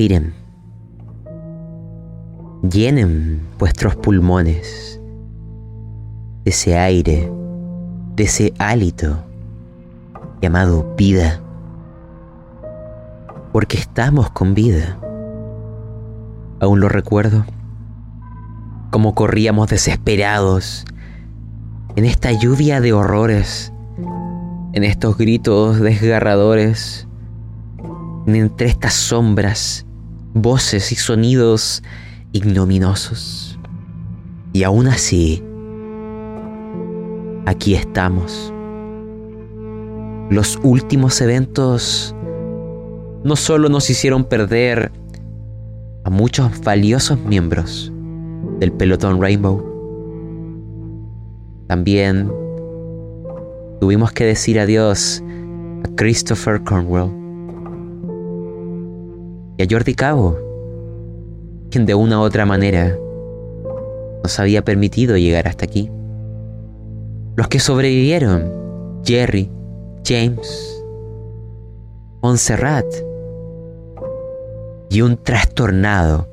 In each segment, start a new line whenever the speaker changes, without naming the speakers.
Respiren. Llenen vuestros pulmones de ese aire, de ese hálito llamado vida. Porque estamos con vida. Aún lo recuerdo. Como corríamos desesperados en esta lluvia de horrores, en estos gritos desgarradores, entre estas sombras, voces y sonidos ignominosos. Y aún así, aquí estamos. Los últimos eventos no solo nos hicieron perder a muchos valiosos miembros del pelotón Rainbow, también tuvimos que decir adiós a Christopher Cornwell y a Jordi Cabo, quien de una u otra manera nos había permitido llegar hasta aquí. Los que sobrevivieron, Jerry, James, Montserrat y un trastornado,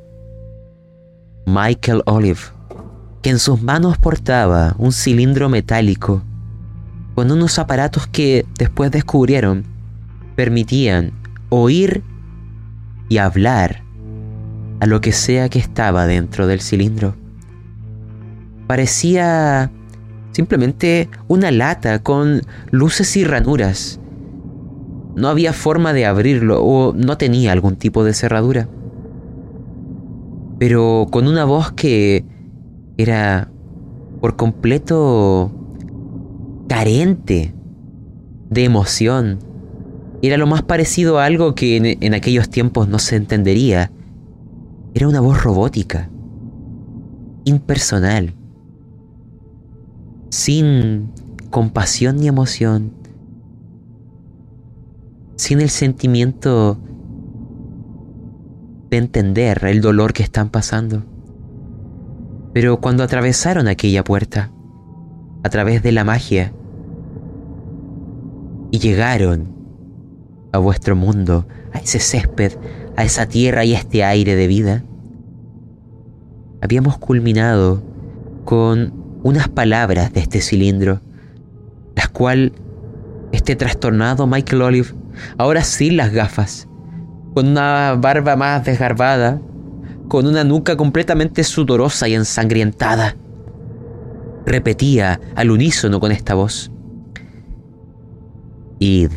Michael Olive, que en sus manos portaba un cilindro metálico con unos aparatos que después descubrieron permitían oír y hablar a lo que sea que estaba dentro del cilindro. Parecía simplemente una lata con luces y ranuras. No había forma de abrirlo o no tenía algún tipo de cerradura. Pero con una voz que era por completo carente de emoción. Era lo más parecido a algo que en, aquellos tiempos no se entendería. Era una voz robótica, impersonal, sin compasión ni emoción, sin el sentimiento de entender el dolor que están pasando. Pero cuando atravesaron aquella puerta, a través de la magia, y llegaron a vuestro mundo, a ese césped, a esa tierra y a este aire de vida, habíamos culminado con unas palabras de este cilindro, las cuales este trastornado Michael Olive, ahora sin las gafas, con una barba más desgarbada, con una nuca completamente sudorosa y ensangrientada, repetía al unísono con esta voz. Id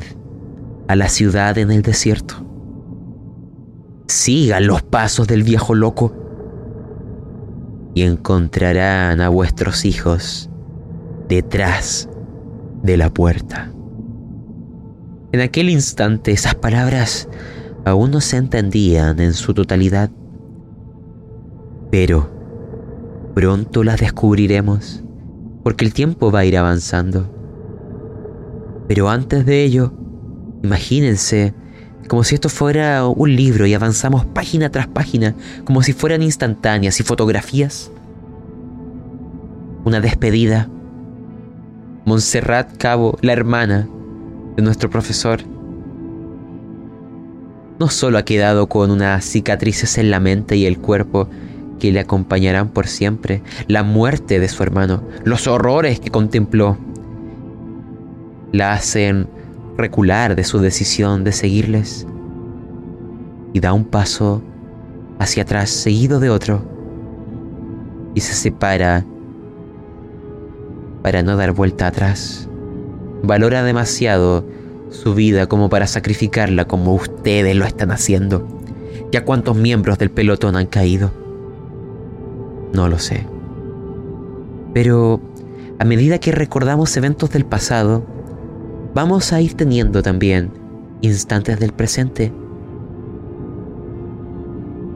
a la ciudad en el desierto. Sigan los pasos del viejo loco y encontrarán a vuestros hijos detrás de la puerta. En aquel instante esas palabras aún no se entendían en su totalidad, pero pronto las descubriremos porque el tiempo va a ir avanzando pero antes de ello, imagínense como si esto fuera un libro y avanzamos página tras página, como si fueran instantáneas y fotografías. Una despedida. Montserrat Cabo, la hermana de nuestro profesor, no solo ha quedado con unas cicatrices en la mente y el cuerpo que le acompañarán por siempre, la muerte de su hermano, los horrores que contempló, la hacen recular de su decisión de seguirles y da un paso hacia atrás seguido de otro y se separa para no dar vuelta atrás. Valora demasiado su vida como para sacrificarla como ustedes lo están haciendo. ¿Ya cuántos miembros del pelotón han caído? No lo sé. Pero a medida que recordamos eventos del pasado, vamos a ir teniendo también instantes del presente.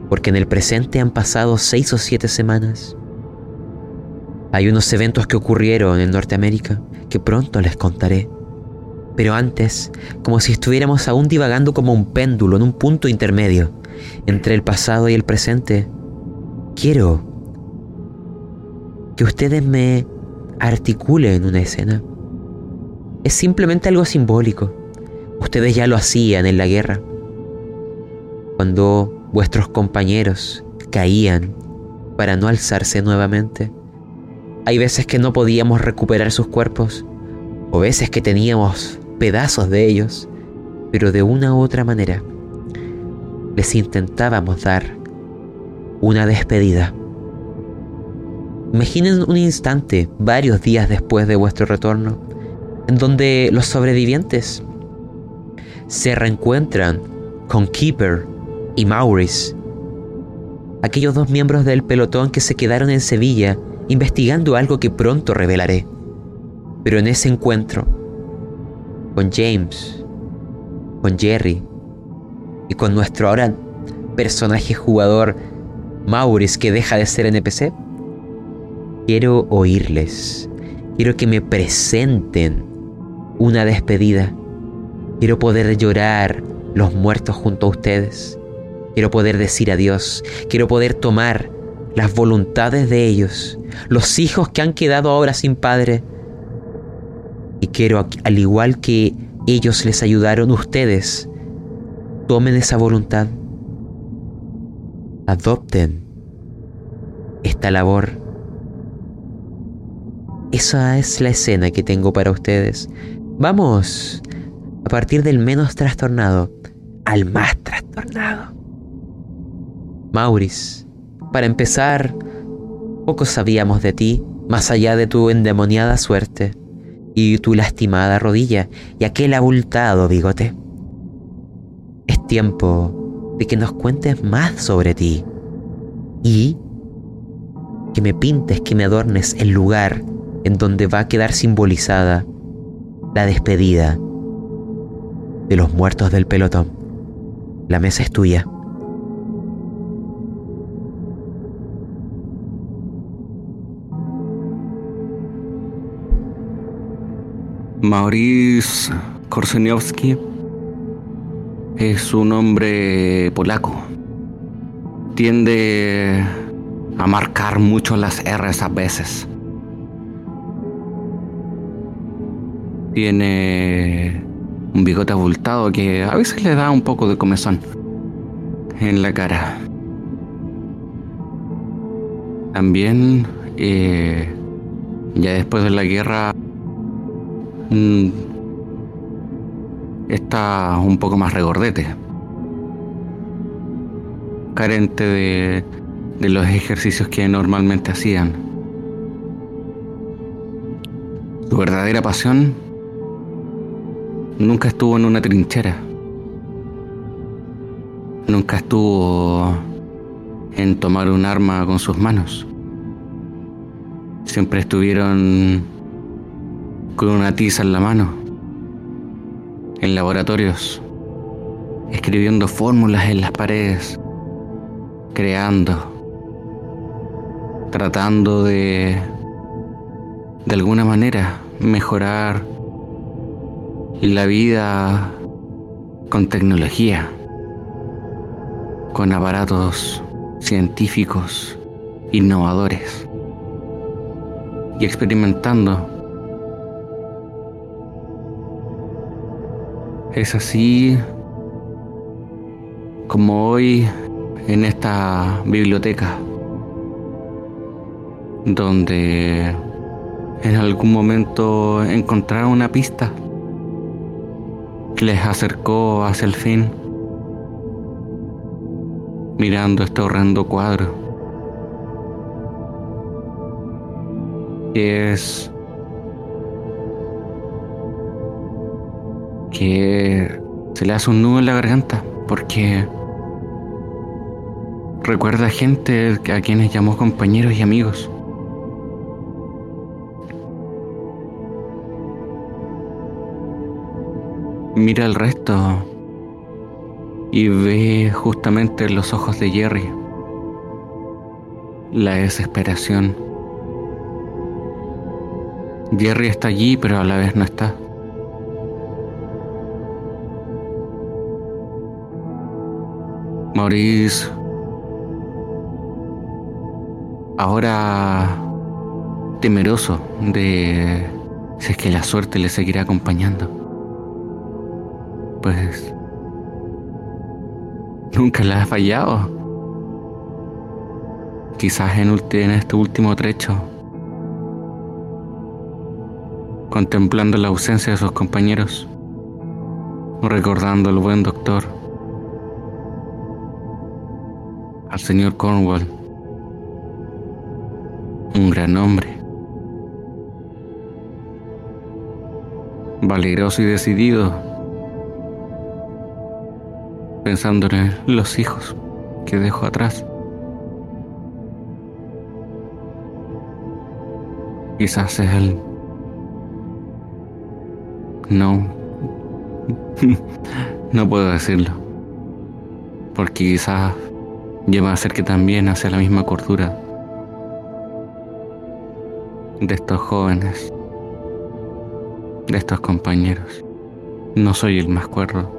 Porque en el presente han pasado seis o siete semanas. Hay unos eventos que ocurrieron en Norteamérica que pronto les contaré. Pero antes, como si estuviéramos aún divagando como un péndulo en un punto intermedio entre el pasado y el presente, quiero que ustedes me articulen una escena es simplemente algo simbólico. Ustedes ya lo hacían en la guerra. Cuando vuestros compañeros caían para no alzarse nuevamente. Hay veces que no podíamos recuperar sus cuerpos, o veces que teníamos pedazos de ellos, pero de una u otra manera les intentábamos dar una despedida. Imaginen un instante, varios días después de vuestro retorno, en donde los sobrevivientes se reencuentran con Keeper y Maurice, aquellos dos miembros del pelotón que se quedaron en Sevilla investigando algo que pronto revelaré. Pero en ese encuentro, con James, con Jerry y con nuestro ahora personaje jugador Maurice que deja de ser NPC, quiero oírles, quiero que me presenten una despedida, quiero poder llorar los muertos junto a ustedes, quiero poder decir adiós, quiero poder tomar las voluntades de ellos, los hijos que han quedado ahora sin padre, y quiero, al igual que ellos les ayudaron, ustedes tomen esa voluntad, adopten esta labor. Esa es la escena que tengo para ustedes. Vamos a partir del menos trastornado al más trastornado. Maurice, para empezar, poco sabíamos de ti, más allá de tu endemoniada suerte y tu lastimada rodilla y aquel abultado bigote. Es tiempo de que nos cuentes más sobre ti y que me pintes, que me adornes el lugar en donde va a quedar simbolizada la despedida de los muertos del pelotón. La mesa es tuya.
Maurice Korseniowski es un hombre polaco. Tiende a marcar mucho las R's a veces. Tiene un bigote abultado que a veces le da un poco de comezón en la cara. También, eh, ya después de la guerra, Mm, está un poco más regordete, carente de, de los ejercicios que normalmente hacían. Su verdadera pasión nunca estuvo en una trinchera, nunca estuvo en tomar un arma con sus manos. Siempre estuvieron con una tiza en la mano, en laboratorios, escribiendo fórmulas en las paredes, creando, tratando de, de alguna manera, mejorar la vida con tecnología, con aparatos científicos innovadores y experimentando Es así como hoy en esta biblioteca, donde en algún momento encontraron una pista que les acercó hacia el fin, mirando este horrendo cuadro. Es que se le hace un nudo en la garganta porque recuerda gente a quienes llamó compañeros y amigos. Mira el resto y ve justamente en los ojos de Jerry la desesperación. Jerry está allí, pero a la vez no está. Maurice ahora temeroso de si es que la suerte le seguirá acompañando. Pues nunca le ha fallado. Quizás en, este último trecho, contemplando la ausencia de sus compañeros, recordando al buen doctor, al señor Cornwall, un gran hombre, valeroso y decidido, pensando en los hijos que dejó atrás. Quizás es él. No. no puedo decirlo. Porque quizás lleva a ser que también hacia la misma cordura de estos jóvenes, de estos compañeros. No soy el más cuerdo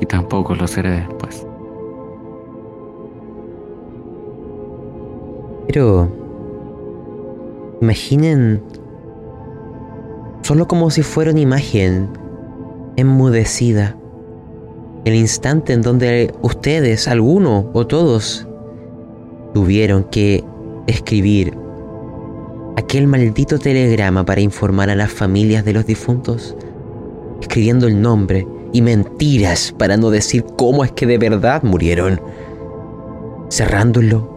y tampoco lo seré después.
Pero imaginen solo como si fuera una imagen enmudecida el instante en donde ustedes, alguno o todos, tuvieron que escribir aquel maldito telegrama para informar a las familias de los difuntos, escribiendo el nombre y mentiras para no decir cómo es que de verdad murieron, cerrándolo,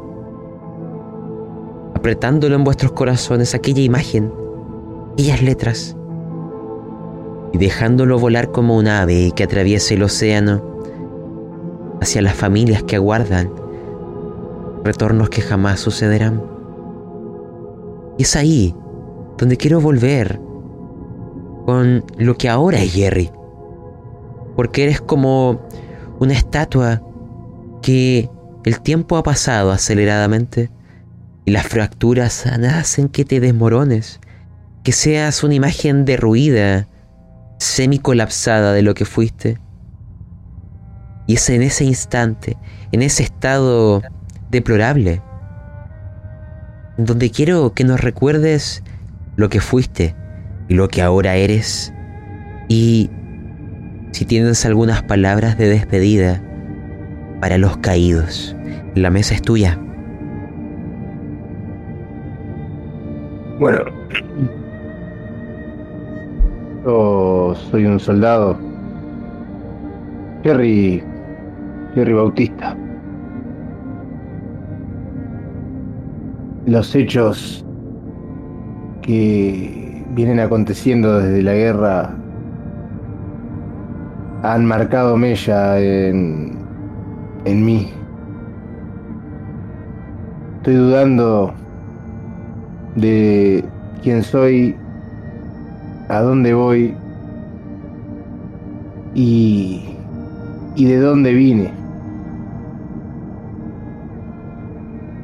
apretándolo en vuestros corazones aquella imagen, aquellas letras, y dejándolo volar como un ave que atraviesa el océano hacia las familias que aguardan retornos que jamás sucederán. Y es ahí donde quiero volver con lo que ahora es Jerry. Porque eres como una estatua que el tiempo ha pasado aceleradamente y las fracturas hacen que te desmorones, que seas una imagen derruida, semi-colapsada de lo que fuiste. Y es en ese instante, en ese estado deplorable, donde quiero que nos recuerdes lo que fuiste y lo que ahora eres. Y si tienes algunas palabras de despedida para los caídos, la mesa es tuya.
Bueno, yo soy un soldado. Jerry. Jerry Bautista. Los hechos que vienen aconteciendo desde la guerra han marcado mella en, en mí. Estoy dudando de quién soy a dónde voy y, y de dónde vine.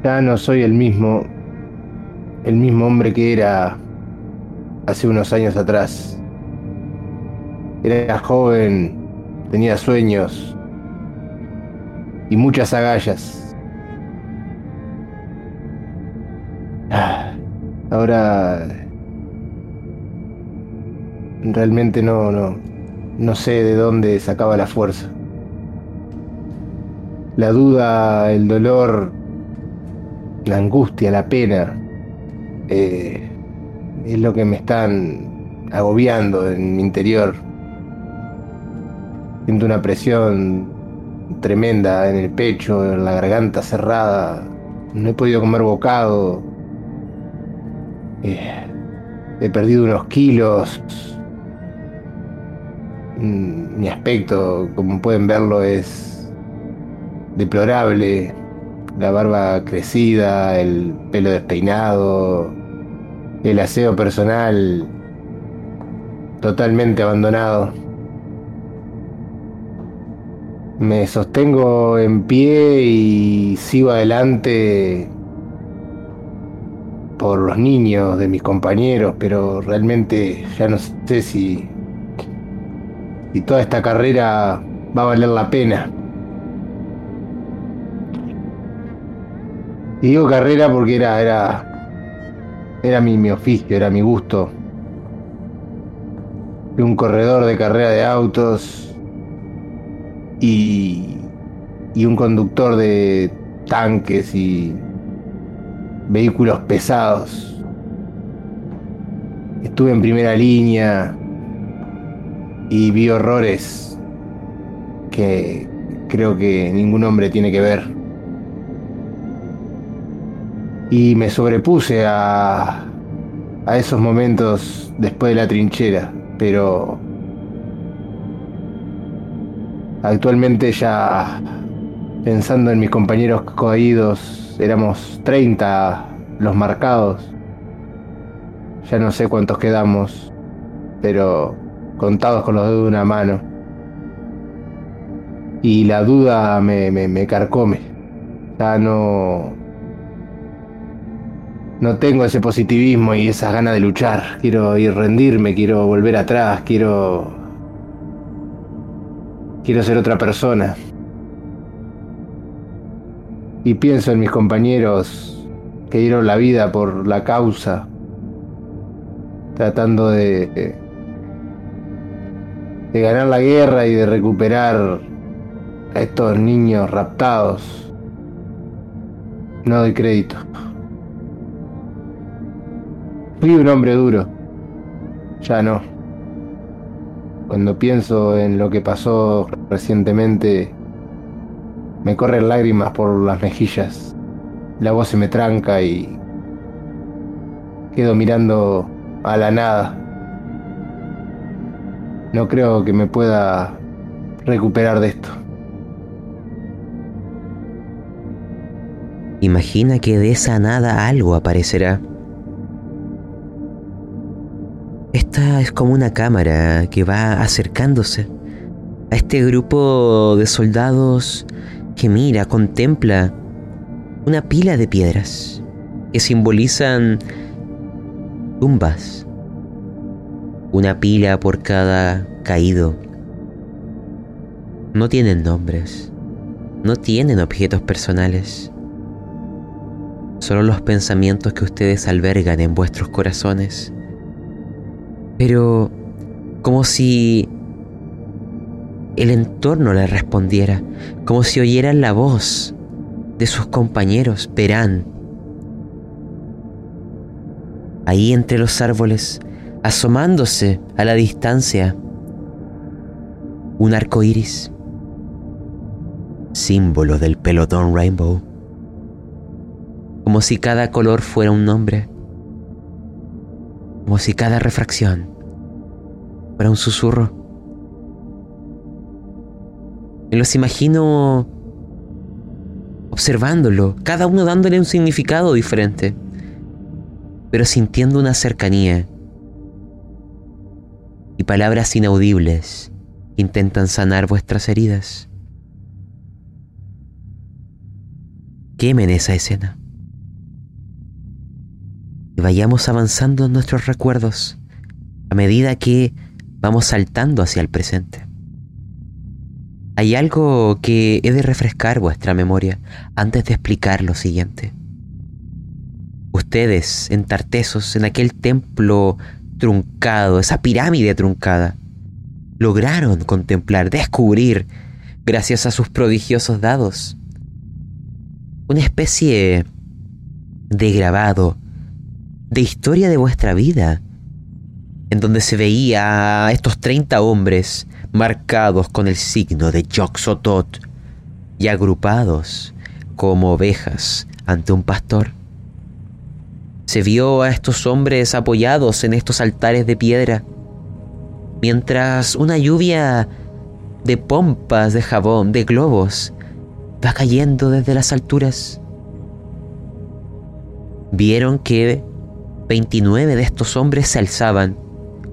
Ya no soy el mismo, el mismo hombre que era hace unos años atrás. Era joven, tenía sueños y muchas agallas. Ah, ahora Realmente no, no, no sé de dónde sacaba la fuerza. La duda, el dolor, la angustia, la pena, eh, es lo que me están agobiando en mi interior. Siento una presión tremenda en el pecho, en la garganta cerrada. No he podido comer bocado. Eh, he perdido unos kilos. Mm, mi aspecto, como pueden verlo, es deplorable. La barba crecida, el pelo despeinado, el aseo personal totalmente abandonado. Me sostengo en pie y sigo adelante por los niños de mis compañeros, pero realmente ya no sé si toda esta carrera va a valer la pena. Y digo carrera porque era, era, era mi, mi oficio, era mi gusto. Fui un corredor de carrera de autos y, y un conductor de tanques y vehículos pesados. Estuve en primera línea y vi horrores que creo que ningún hombre tiene que ver. Y me sobrepuse a, a esos momentos después de la trinchera, pero actualmente ya pensando en mis compañeros caídos, éramos 30 los marcados. Ya no sé cuántos quedamos, pero contados con los dedos de una mano. Y la duda me, me, carcome. Ya no. No tengo ese positivismo y esas ganas de luchar. Quiero ir rendirme, quiero volver atrás, quiero. Quiero ser otra persona. Y pienso en mis compañeros que dieron la vida por la causa, tratando de, de ganar la guerra y de recuperar a estos niños raptados. No doy crédito. Fui un hombre duro. Ya no. Cuando pienso en lo que pasó recientemente, me corren lágrimas por las mejillas. La voz se me tranca y quedo mirando a la nada. No creo que me pueda recuperar de esto.
Imagina que de esa nada algo aparecerá. Esta es como una cámara que va acercándose a este grupo de soldados que mira, contempla una pila de piedras que simbolizan tumbas una pila por cada caído. No tienen nombres, no tienen objetos personales, solo los pensamientos que ustedes albergan en vuestros corazones. Pero como si el entorno les respondiera, como si oyeran la voz de sus compañeros, verán. Ahí entre los árboles asomándose a la distancia un arco iris, símbolo del pelotón Rainbow, como si cada color fuera un nombre, como si cada refracción fuera un susurro. Me los imagino observándolo, cada uno dándole un significado diferente, pero sintiendo una cercanía y palabras inaudibles intentan sanar vuestras heridas. Quemen esa escena. Y vayamos avanzando en nuestros recuerdos a medida que vamos saltando hacia el presente. Hay algo que he de refrescar vuestra memoria antes de explicar lo siguiente. Ustedes, en Tartesos, en aquel templo truncado, esa pirámide truncada, lograron contemplar, descubrir, gracias a sus prodigiosos dados, una especie de grabado, de historia de vuestra vida, en donde se veía a estos 30 hombres marcados con el signo de Yoxotot y agrupados como ovejas ante un pastor. Se vio a estos hombres apoyados en estos altares de piedra, mientras una lluvia de pompas de jabón, de globos, va cayendo desde las alturas. Vieron que 29 de estos hombres se alzaban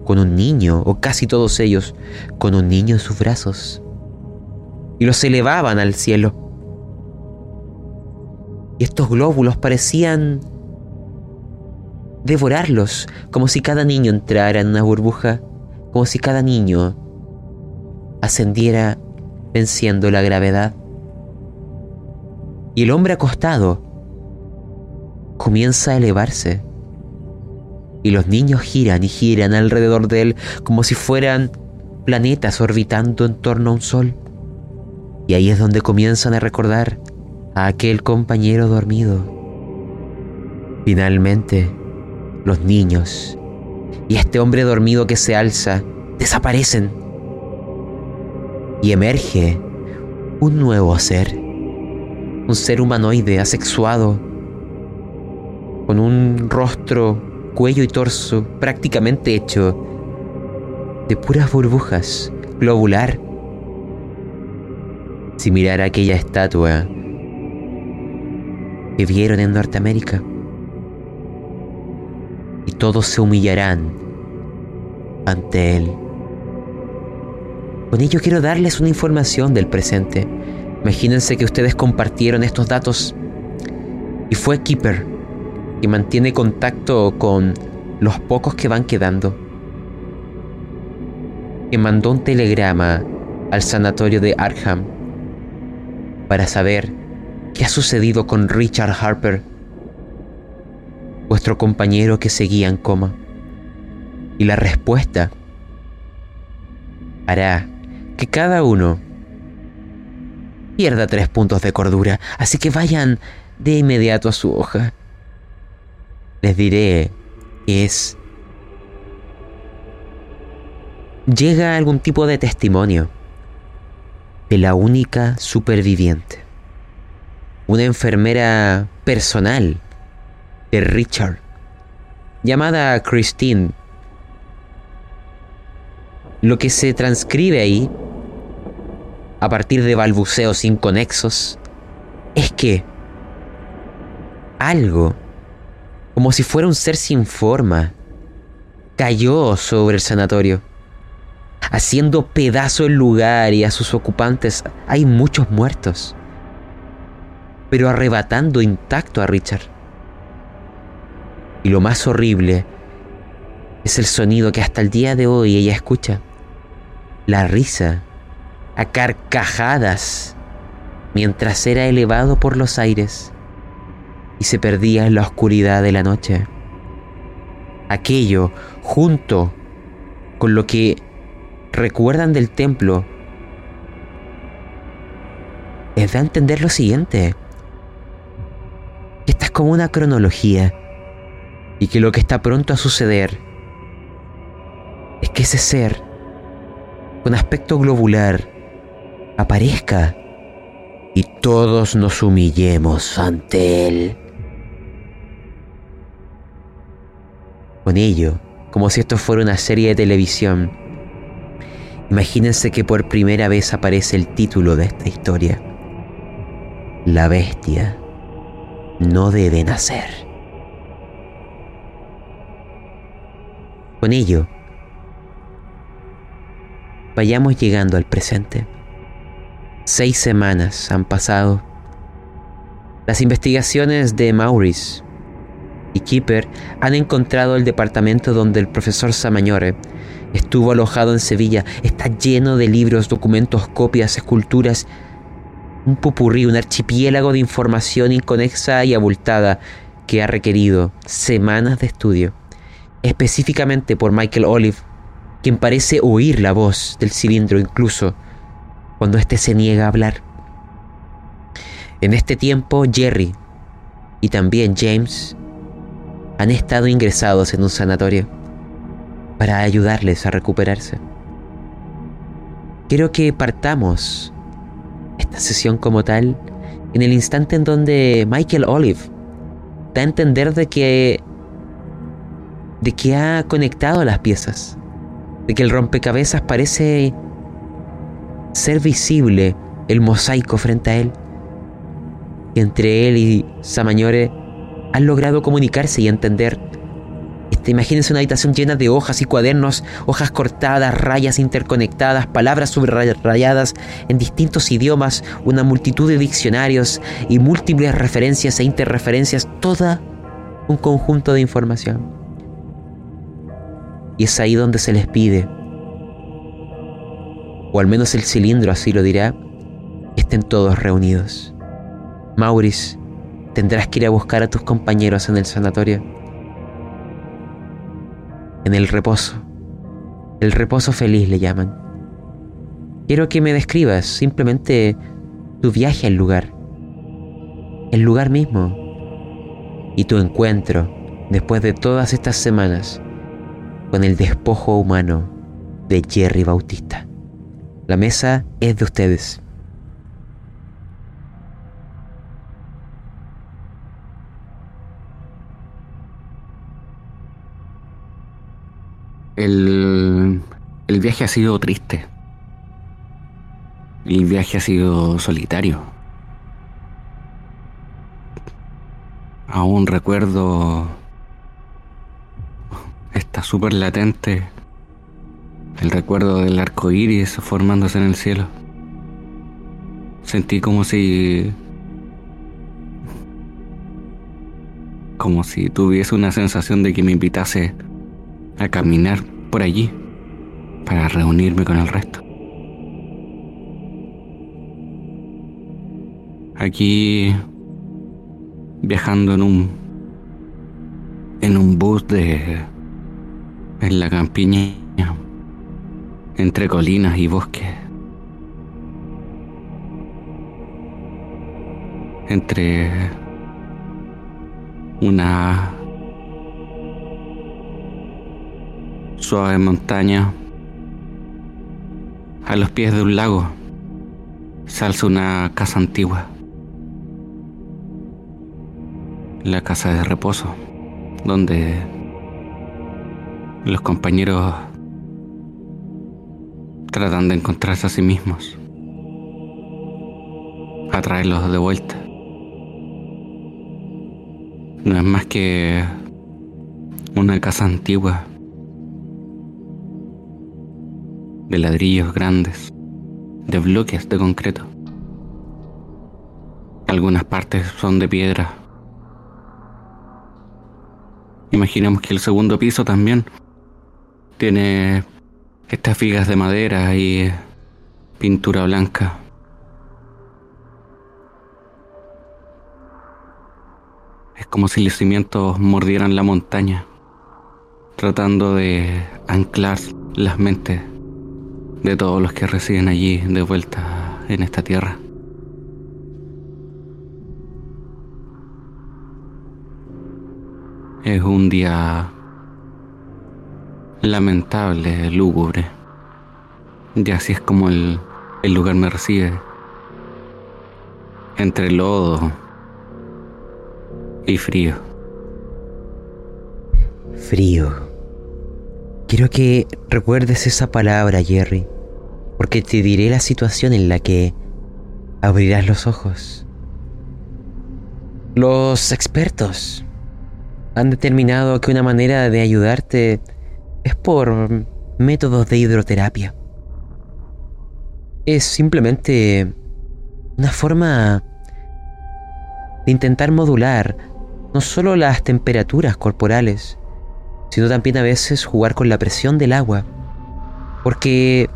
con un niño, o casi todos ellos, con un niño en sus brazos, y los elevaban al cielo. Y estos glóbulos parecían devorarlos, como si cada niño entrara en una burbuja, como si cada niño ascendiera venciendo la gravedad. Y el hombre acostado comienza a elevarse. Y los niños giran y giran alrededor de él como si fueran planetas orbitando en torno a un sol. Y ahí es donde comienzan a recordar a aquel compañero dormido. Finalmente, los niños y este hombre dormido que se alza desaparecen. Y emerge un nuevo ser. Un ser humanoide asexuado. Con un rostro, cuello y torso prácticamente hecho de puras burbujas, globular. Similar a aquella estatua que vieron en Norteamérica. Y todos se humillarán ante él. Con ello quiero darles una información del presente. Imagínense que ustedes compartieron estos datos y fue Keeper que mantiene contacto con los pocos que van quedando. Que mandó un telegrama al sanatorio de Arkham para saber qué ha sucedido con Richard Harper, vuestro compañero que seguía en coma. Y la respuesta hará que cada uno pierda tres puntos de cordura, así que vayan de inmediato a su hoja. Les diré es... Llega algún tipo de testimonio de la única superviviente, una enfermera personal de Richard, llamada Christine. Lo que se transcribe ahí, a partir de balbuceos inconexos, es que algo, como si fuera un ser sin forma, cayó sobre el sanatorio, haciendo pedazo el lugar y a sus ocupantes. Hay muchos muertos, pero arrebatando intacto a Richard. Y lo más horrible es el sonido que hasta el día de hoy ella escucha. La risa a carcajadas mientras era elevado por los aires y se perdía en la oscuridad de la noche. Aquello, junto con lo que recuerdan del templo, les da a entender lo siguiente. Que esta es como una cronología y que lo que está pronto a suceder es que ese ser con aspecto globular aparezca y todos nos humillemos ante él. Con ello, como si esto fuera una serie de televisión, imagínense que por primera vez aparece el título de esta historia. La bestia no debe nacer. Con ello, vayamos llegando al presente. Seis semanas han pasado. Las investigaciones de Maurice y Keeper han encontrado el departamento donde el profesor Samañore estuvo alojado en Sevilla. Está lleno de libros, documentos, copias, esculturas, un pupurrí, un archipiélago de información inconexa y abultada que ha requerido semanas de estudio, específicamente por Michael Olive, quien parece oír la voz del cilindro incluso cuando éste se niega a hablar. En este tiempo, Jerry y también James han estado ingresados en un sanatorio para ayudarles a recuperarse. Quiero que partamos esta sesión como tal en el instante en donde Michael Olive da a entender de que de que ha conectado las piezas de que el rompecabezas parece ser visible el mosaico frente a él. Entre él y Samañore han logrado comunicarse y entender. Este, imagínense una habitación llena de hojas y cuadernos, hojas cortadas, rayas interconectadas, palabras subrayadas en distintos idiomas, una multitud de diccionarios y múltiples referencias e interreferencias, toda un conjunto de información. Y es ahí donde se les pide, o al menos el cilindro así lo dirá, estén todos reunidos. Maurice, tendrás que ir a buscar a tus compañeros en el sanatorio. En el reposo. El reposo feliz le llaman. Quiero que me describas simplemente tu viaje al lugar, el lugar mismo y tu encuentro después de todas estas semanas con el despojo humano de Jerry Bautista. La mesa es de ustedes.
El, el viaje ha sido triste. El viaje ha sido solitario. Aún recuerdo. Está súper latente. El recuerdo del arco iris formándose en el cielo. Sentí como si. Como si tuviese una sensación de que me invitase a caminar por allí para reunirme con el resto. Aquí viajando en un en un bus de en la campiña entre colinas y bosques entre una suave montaña a los pies de un lago se alza una casa antigua la casa de reposo, donde los compañeros tratan de encontrarse a sí mismos, atraerlos de vuelta. No es más que una casa antigua de ladrillos grandes, de bloques de concreto. Algunas partes son de piedra Imaginemos que el segundo piso también tiene estas figas de madera y pintura blanca. Es como si los cimientos mordieran la montaña, tratando de anclar las mentes de todos los que residen allí de vuelta en esta tierra. Es un día lamentable, lúgubre. Y así es como el, el lugar me recibe. Entre lodo y frío.
Frío. Quiero que recuerdes esa palabra, Jerry, porque te diré la situación en la que abrirás los ojos. Los expertos han determinado que una manera de ayudarte es por métodos de hidroterapia. Es simplemente una forma de intentar modular no solo las temperaturas corporales, sino también a veces jugar con la presión del agua. Porque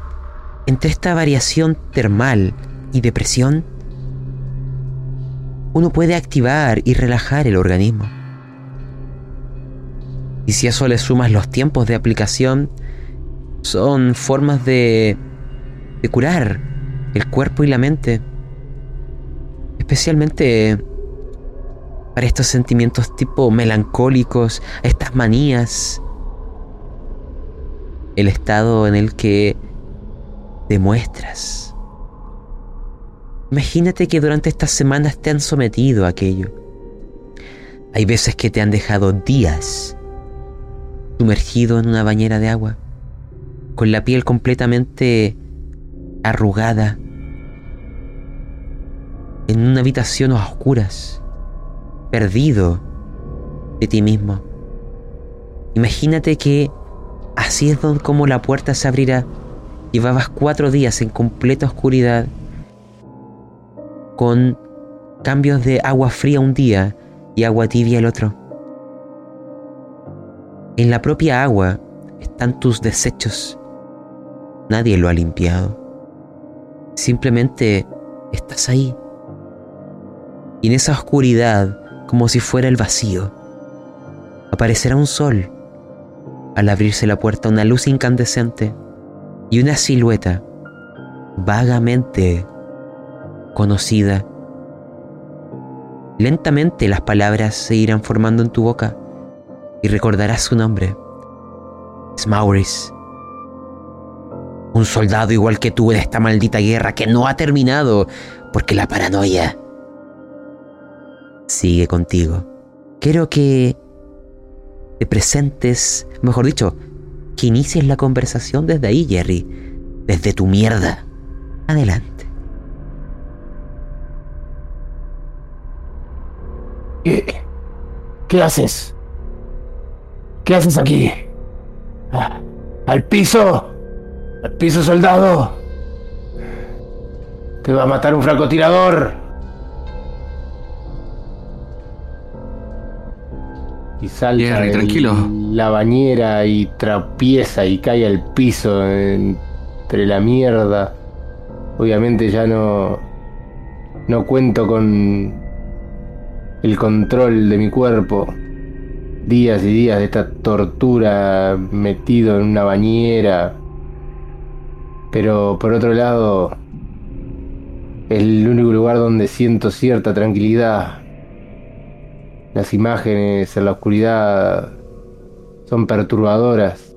entre esta variación termal y de presión, uno puede activar y relajar el organismo. Y si a eso le sumas los tiempos de aplicación, son formas de, de curar el cuerpo y la mente. Especialmente para estos sentimientos tipo melancólicos, estas manías. El estado en el que demuestras. Imagínate que durante estas semanas te han sometido a aquello. Hay veces que te han dejado días sumergido en una bañera de agua, con la piel completamente arrugada, en una habitación a oscuras, perdido de ti mismo. Imagínate que así es como la puerta se abrirá. Llevabas cuatro días en completa oscuridad, con cambios de agua fría un día y agua tibia el otro. En la propia agua están tus desechos. Nadie lo ha limpiado. Simplemente estás ahí. Y en esa oscuridad, como si fuera el vacío, aparecerá un sol. Al abrirse la puerta, una luz incandescente y una silueta vagamente conocida. Lentamente las palabras se irán formando en tu boca y recordarás su nombre. Es Maurice. Un soldado igual que tú en esta maldita guerra que no ha terminado porque la paranoia sigue contigo. Quiero que te presentes, mejor dicho, que inicies la conversación desde ahí, Jerry, desde tu mierda. Adelante.
¿Qué, haces? ¿Qué haces aquí? Ah, ¿Al piso? ¿Al piso, soldado? Te va a matar un francotirador. Y salta
Jerry, tranquilo.
la bañera y trapieza y cae al piso entre la mierda. Obviamente ya no no cuento con el control de mi cuerpo. Días y días de esta tortura metido en una bañera. Pero por otro lado, es el único lugar donde siento cierta tranquilidad. Las imágenes en la oscuridad son perturbadoras.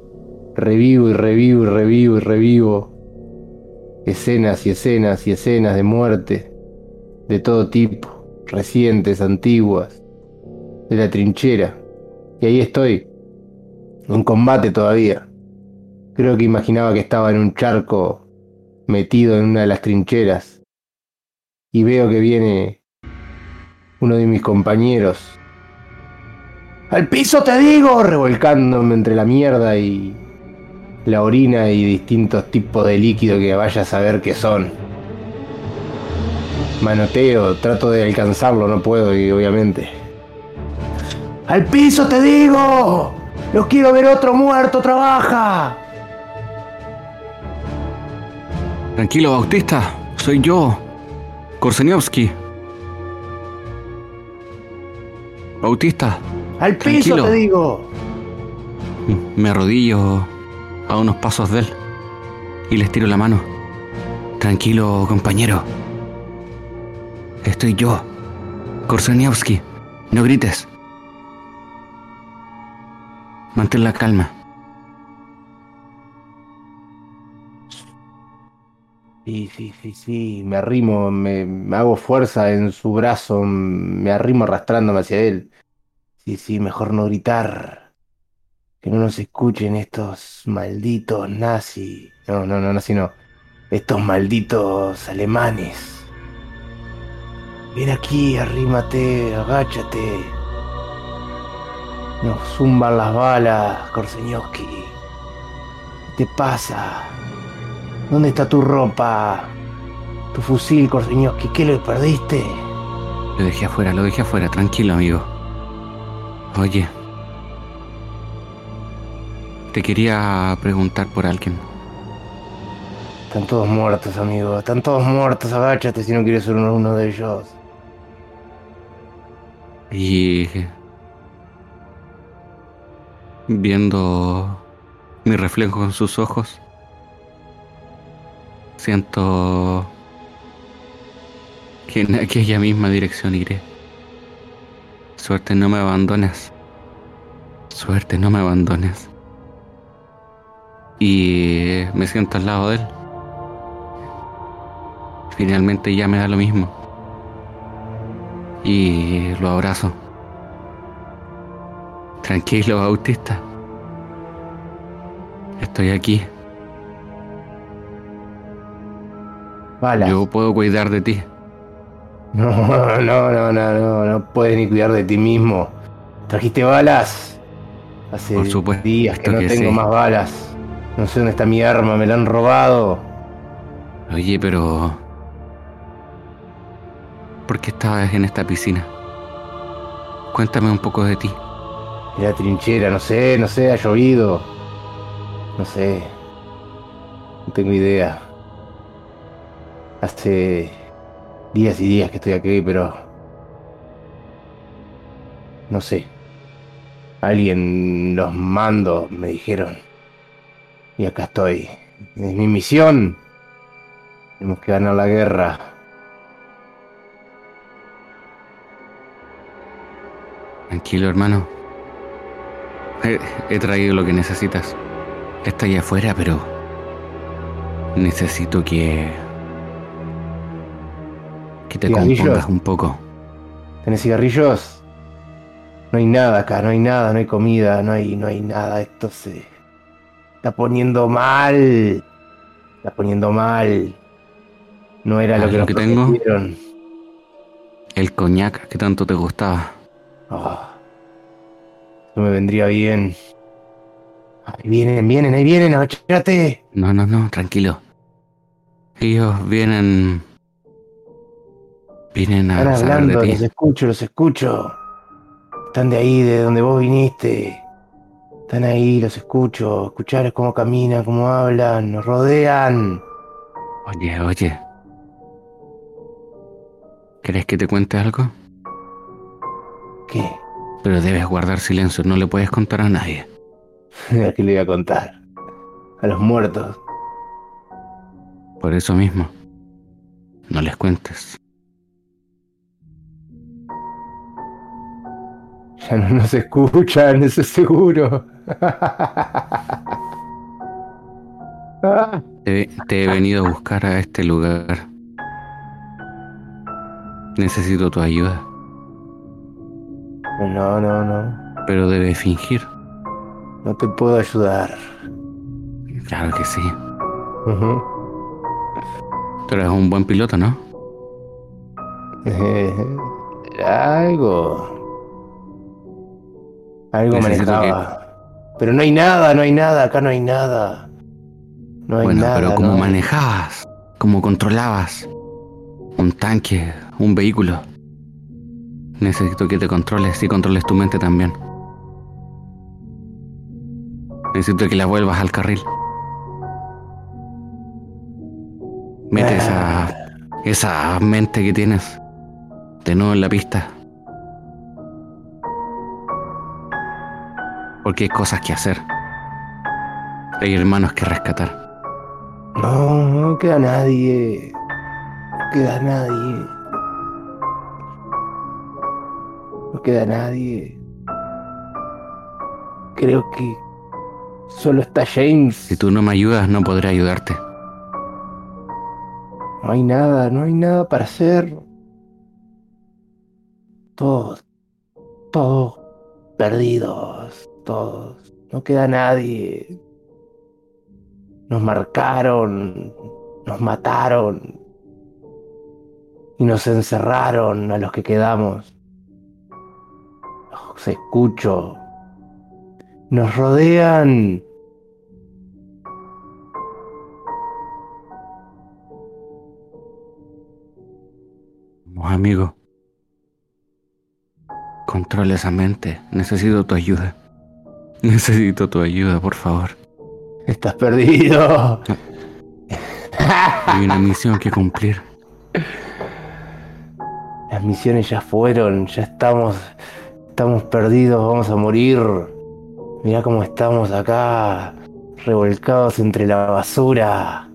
Revivo y revivo y revivo y revivo. Escenas y escenas y escenas de muerte. De todo tipo. Recientes, antiguas. De la trinchera. Y ahí estoy. En combate todavía. Creo que imaginaba que estaba en un charco metido en una de las trincheras. Y veo que viene uno de mis compañeros ¡Al piso te digo! Revolcándome entre la mierda y la orina y distintos tipos de líquido que vaya a saber qué son. Manoteo, trato de alcanzarlo, no puedo y obviamente. ¡Al piso te digo! ¡Lo quiero ver otro muerto, trabaja!
Tranquilo, Bautista. Soy yo, Korseniowski. Bautista,
¡Al piso
Tranquilo.
te digo!
me arrodillo a unos pasos de él y les tiro la mano. Tranquilo, compañero. Estoy yo, Korseniowski. No grites. Mantén la calma.
Sí, sí, sí, sí, me arrimo, me, me hago fuerza en su brazo, me arrimo arrastrándome hacia él. Sí, sí, mejor no gritar. Que no nos escuchen estos malditos nazis. No, no, no, nazi no. Estos malditos alemanes. Ven aquí, arrímate, agáchate. Nos zumban las balas, Korsenioski. ¿Qué te pasa? ¿Dónde está tu ropa? Tu fusil, Korsenioski, ¿qué lo perdiste?
Lo dejé afuera, lo dejé afuera. Tranquilo, amigo. Oye. Te quería preguntar por alguien.
Están todos muertos, amigo. Están todos muertos. Agáchate si no quieres ser uno, uno de ellos.
Y viendo mi reflejo en sus ojos, siento que en aquella misma dirección iré. Suerte no me abandones. Suerte no me abandones. Y me siento al lado de él. Finalmente ya me da lo mismo y lo abrazo. Tranquilo, Bautista. Estoy aquí.
Balas.
Yo puedo cuidar de ti.
No, no, no, no, no. No puedes ni cuidar de ti mismo. ¿Trajiste balas? Hace
Por supuesto
días que no
que
tengo
sí.
más balas. No sé dónde está mi arma. Me la han robado.
Oye, pero... ¿Por qué estabas en esta piscina? Cuéntame un poco de ti.
La trinchera, no sé, no sé, ha llovido. No sé. No tengo idea. Hace días y días que estoy aquí, pero... No sé. Alguien los mando, me dijeron. Y acá estoy. Es mi misión. Tenemos que ganar la guerra.
Tranquilo, hermano. He, he, traído lo que necesitas. Está allá afuera, pero necesito que que te compongas un poco.
¿Tenés cigarrillos? No hay nada acá, no hay nada, no hay comida, no hay, no hay nada. Esto se está poniendo mal. Está poniendo mal. No era lo
¿Sabes
que
lo que tengo? El coñac que tanto te gustaba.
Ah, no me vendría bien. Ahí vienen, vienen, ahí vienen, agachate.
No, no, no, tranquilo. Ellos vienen. Vienen a
Están hablando,
de
los escucho, los escucho. Están de ahí, de donde vos viniste. Están ahí, los escucho. Escuchar cómo caminan, cómo hablan, nos rodean.
Oye, oye. ¿Querés que te cuente algo?
¿Qué?
Pero debes guardar silencio, no le puedes contar a nadie.
¿A qué le voy a contar? A los muertos.
Por eso mismo. No les cuentes.
Ya no nos escuchan, eso es seguro.
Te, te he venido a buscar a este lugar. Necesito tu ayuda,
no, no, no.
pero debes fingir.
No te puedo ayudar.
Claro que sí.
Ujú.
Tú eres un buen piloto, ¿no?
Eh, algo. Algo manejaba. Pero no hay nada, no hay nada, acá no hay nada. No hay
bueno,
nada.
pero ¿cómo
no.
manejabas? ¿Cómo controlabas? Un tanque, un vehículo. Necesito que te controles y controles tu mente también. Necesito que la vuelvas al carril. Mete esa, esa mente que tienes de nuevo en la pista. Porque hay cosas que hacer. Hay hermanos que rescatar.
No, no queda nadie. No queda nadie. No queda nadie. Creo que solo está James.
Si tú no me ayudas, no podré ayudarte.
No hay nada, no hay nada para hacer. Todos, todos perdidos, todos. No queda nadie. Nos marcaron, nos mataron y nos encerraron a los que quedamos. Los escucho. Nos rodean.
Vamos, amigo. Controla esa mente. Necesito tu ayuda. Necesito tu ayuda, por favor.
Estás perdido.
Hay una misión que cumplir.
Las misiones ya fueron, ya estamos, estamos perdidos, vamos a morir. Mirá cómo estamos acá, revolcados entre la basura.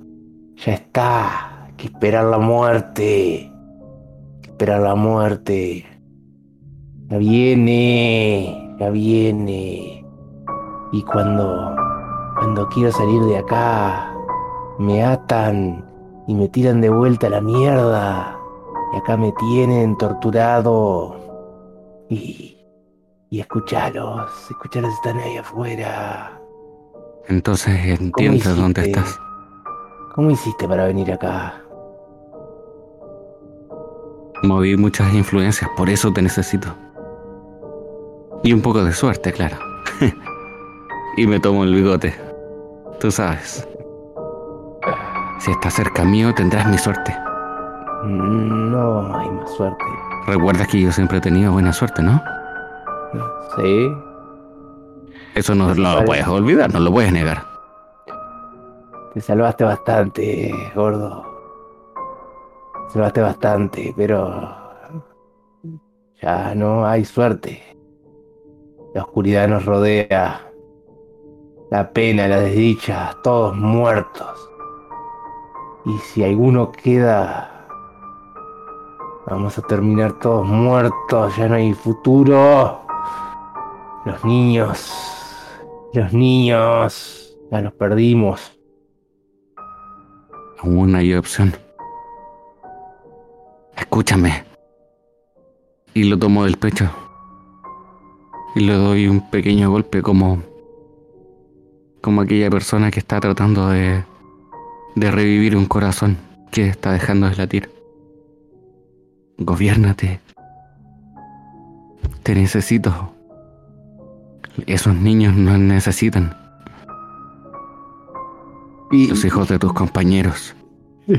Ya está, hay que esperar la muerte. Hay que esperar la muerte. Ya viene, ya viene. Y cuando, cuando quiero salir de acá, me atan y me tiran de vuelta a la mierda. Y acá me tienen torturado. Y. Y escuchalos, escuchalos están ahí afuera.
Entonces entiendes dónde estás.
¿Cómo hiciste para venir acá?
Moví muchas influencias, por eso te necesito. Y un poco de suerte, claro. y me tomo el bigote. Tú sabes. Si estás cerca mío, tendrás mi suerte.
No hay más suerte.
Recuerda que yo siempre he tenido buena suerte, ¿no?
¿Sí?
Eso no lo puedes olvidar, no lo puedes negar.
Te salvaste bastante, gordo. Te salvaste bastante, pero. Ya no hay suerte. La oscuridad nos rodea. La pena, la desdicha, todos muertos. Y si alguno queda. Vamos a terminar todos muertos, ya no hay futuro. Los niños. Los niños. Ya los perdimos.
Aún hay opción. Escúchame. Y lo tomo del pecho. Y le doy un pequeño golpe como... Como aquella persona que está tratando de... De revivir un corazón que está dejando de latir. Gobiérnate. Te necesito. Esos niños nos necesitan.
Y,
Los hijos de tus compañeros.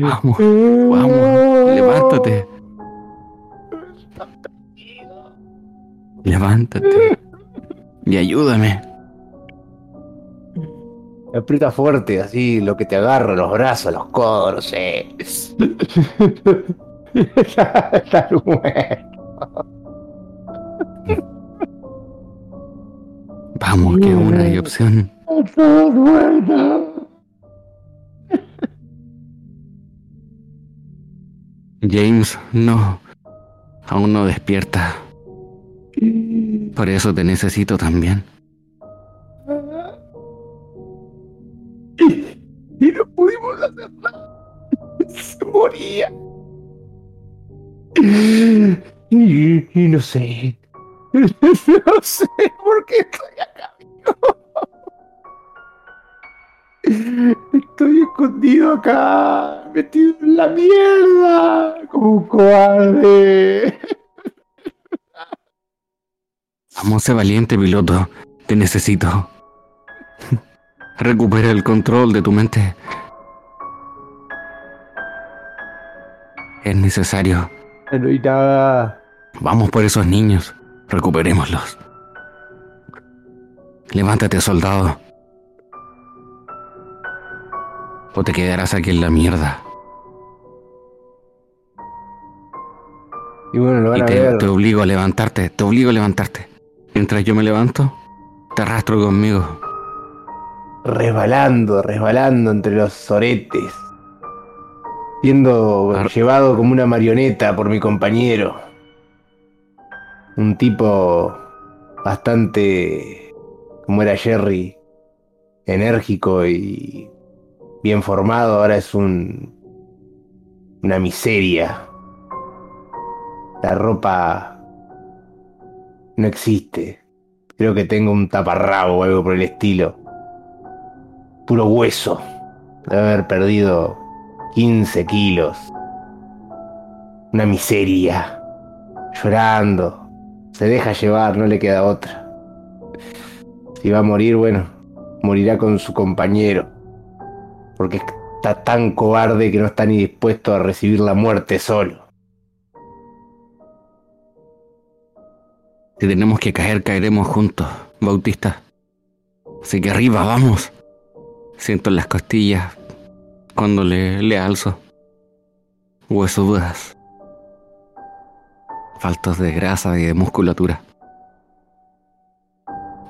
Vamos, vamos, levántate. Levántate. Y ayúdame.
Me aprieta fuerte, así lo que te agarro, los brazos, los codos, no sé. Está muerto.
Vamos, que aún hay opción.
Muerto.
James, no. Aún no despierta. Por eso te necesito también.
Y no pudimos hacer nada. Se moría. Y, y no sé. No sé por qué estoy acá. Estoy escondido acá, metido en la mierda, como un cobarde.
Vamos, sé valiente, piloto. Te necesito. Recupera el control de tu mente. Es necesario.
No hay nada.
Vamos por esos niños. Recuperémoslos. Levántate, soldado. O te quedarás aquí en la mierda.
Y bueno, lo van
Y
a
te,
ver.
te obligo a levantarte. Te obligo a levantarte. Mientras yo me levanto, te arrastro conmigo.
resbalando, resbalando entre los soretes, siendo
Ar-
llevado como una marioneta por mi compañero. Un tipo bastante, como era Jerry, enérgico y bien formado, ahora es un una miseria. La ropa no existe. Creo que tengo un taparrabo o algo por el estilo puro hueso. Debe haber perdido 15 kilos. Una miseria. Llorando. Se deja llevar, no le queda otra. Si va a morir, bueno, morirá con su compañero. Porque está tan cobarde que no está ni dispuesto a recibir la muerte solo.
Si tenemos que caer, caeremos juntos, Bautista. Así que arriba, vamos. Siento en las costillas cuando le, le alzo. Huesudas. Faltos de grasa y de musculatura.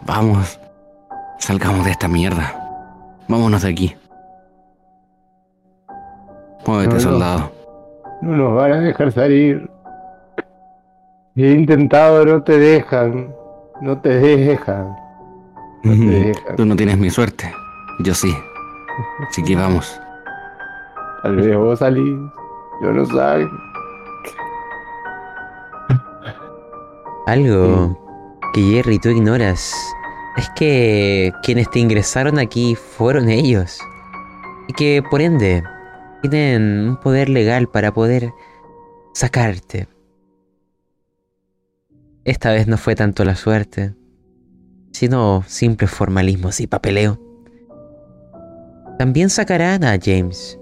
Vamos. Salgamos de esta mierda. Vámonos de aquí. Muévete,
No, no.
soldado.
No nos van a dejar salir. He intentado, no te dejan. No te dejan. No te dejan.
Tú no tienes mi suerte. Yo sí. Así que vamos.
Tal vez vos salís. Yo no salgo.
Algo que Jerry tú ignoras es que quienes te ingresaron aquí fueron ellos. Y que por ende tienen un poder legal para poder sacarte. Esta vez no fue tanto la suerte, sino simples formalismos y papeleo. También sacarán a James.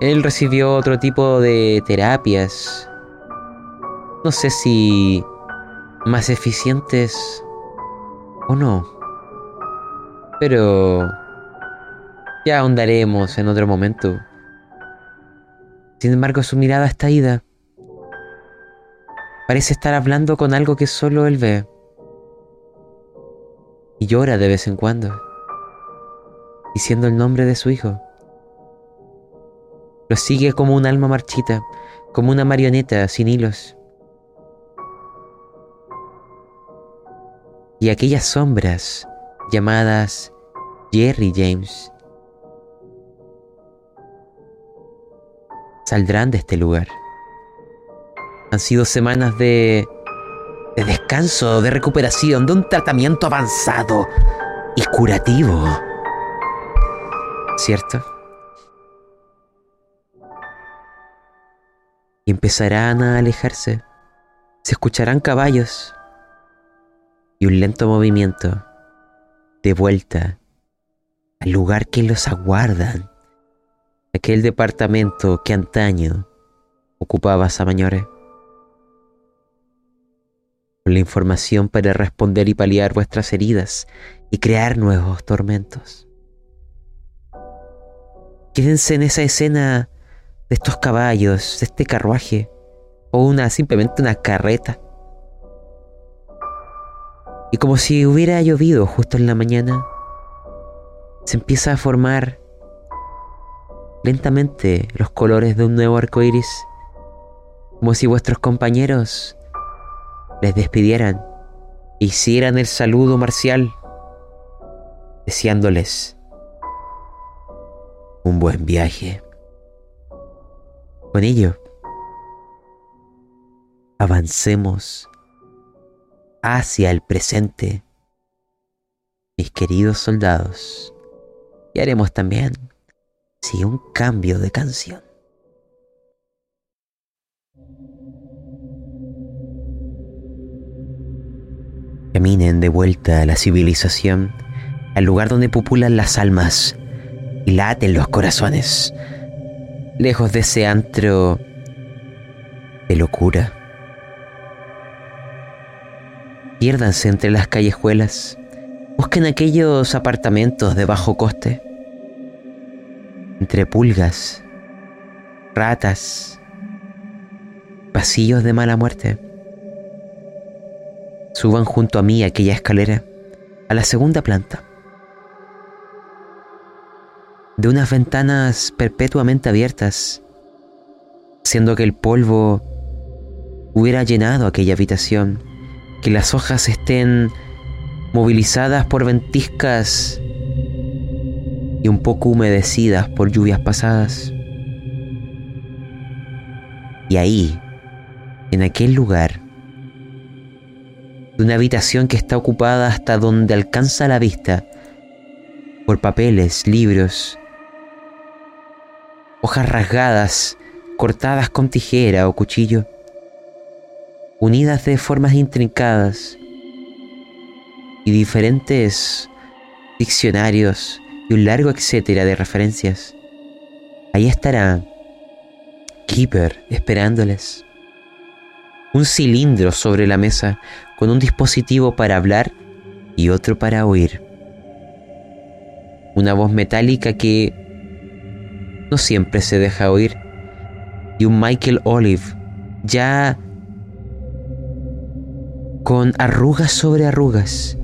Él recibió otro tipo de terapias no sé si más eficientes o no. Pero ya ahondaremos en otro momento. Sin embargo, su mirada está ida. Parece estar hablando con algo que solo él ve. Y llora de vez en cuando, diciendo el nombre de su hijo. Lo sigue como un alma marchita, como una marioneta sin hilos. Y aquellas sombras llamadas Jerry James saldrán de este lugar. Han sido semanas de, de descanso, de recuperación, de un tratamiento avanzado y curativo. ¿Cierto? Y empezarán a alejarse. Se escucharán caballos y un lento movimiento de vuelta al lugar que los aguardan aquel departamento que antaño ocupaba Samañore. Con la información para responder y paliar vuestras heridas y crear nuevos tormentos. Quédense en esa escena de estos caballos, de este carruaje, o una simplemente una carreta. Y como si hubiera llovido justo en la mañana, se empieza a formar lentamente los colores de un nuevo arco iris, como si vuestros compañeros les despidieran, hicieran el saludo marcial, deseándoles un buen viaje. Con ello, avancemos hacia el presente, mis queridos soldados, y haremos también Sí, un cambio de canción. Caminen de vuelta a la civilización, al lugar donde populan las almas y laten los corazones, lejos de ese antro de locura. Piérdanse entre las callejuelas, busquen aquellos apartamentos de bajo coste entre pulgas, ratas, pasillos de mala muerte. Suban junto a mí aquella escalera a la segunda planta. De unas ventanas perpetuamente abiertas, siendo que el polvo hubiera llenado aquella habitación, que las hojas estén movilizadas por ventiscas y un poco humedecidas por lluvias pasadas. Y ahí, en aquel lugar, de una habitación que está ocupada hasta donde alcanza la vista por papeles, libros, hojas rasgadas, cortadas con tijera o cuchillo, unidas de formas intrincadas y diferentes diccionarios y un largo etcétera de referencias. Ahí estará Keeper esperándoles. Un cilindro sobre la mesa con un dispositivo para hablar y otro para oír. Una voz metálica que no siempre se deja oír. Y un Michael Olive ya con arrugas sobre arrugas,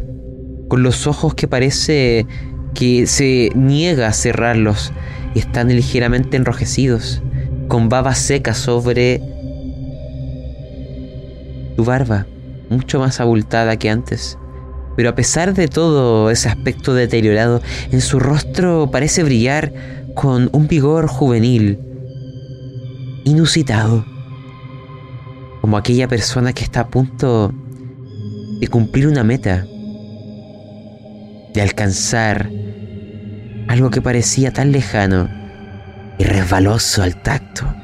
con los ojos que parece que se niega a cerrarlos y están ligeramente enrojecidos, con baba seca sobre tu barba, mucho más abultada que antes. Pero a pesar de todo ese aspecto deteriorado, en su rostro parece brillar con un vigor juvenil, inusitado, como aquella persona que está a punto de cumplir una meta, de alcanzar algo que parecía tan lejano y resbaloso al tacto.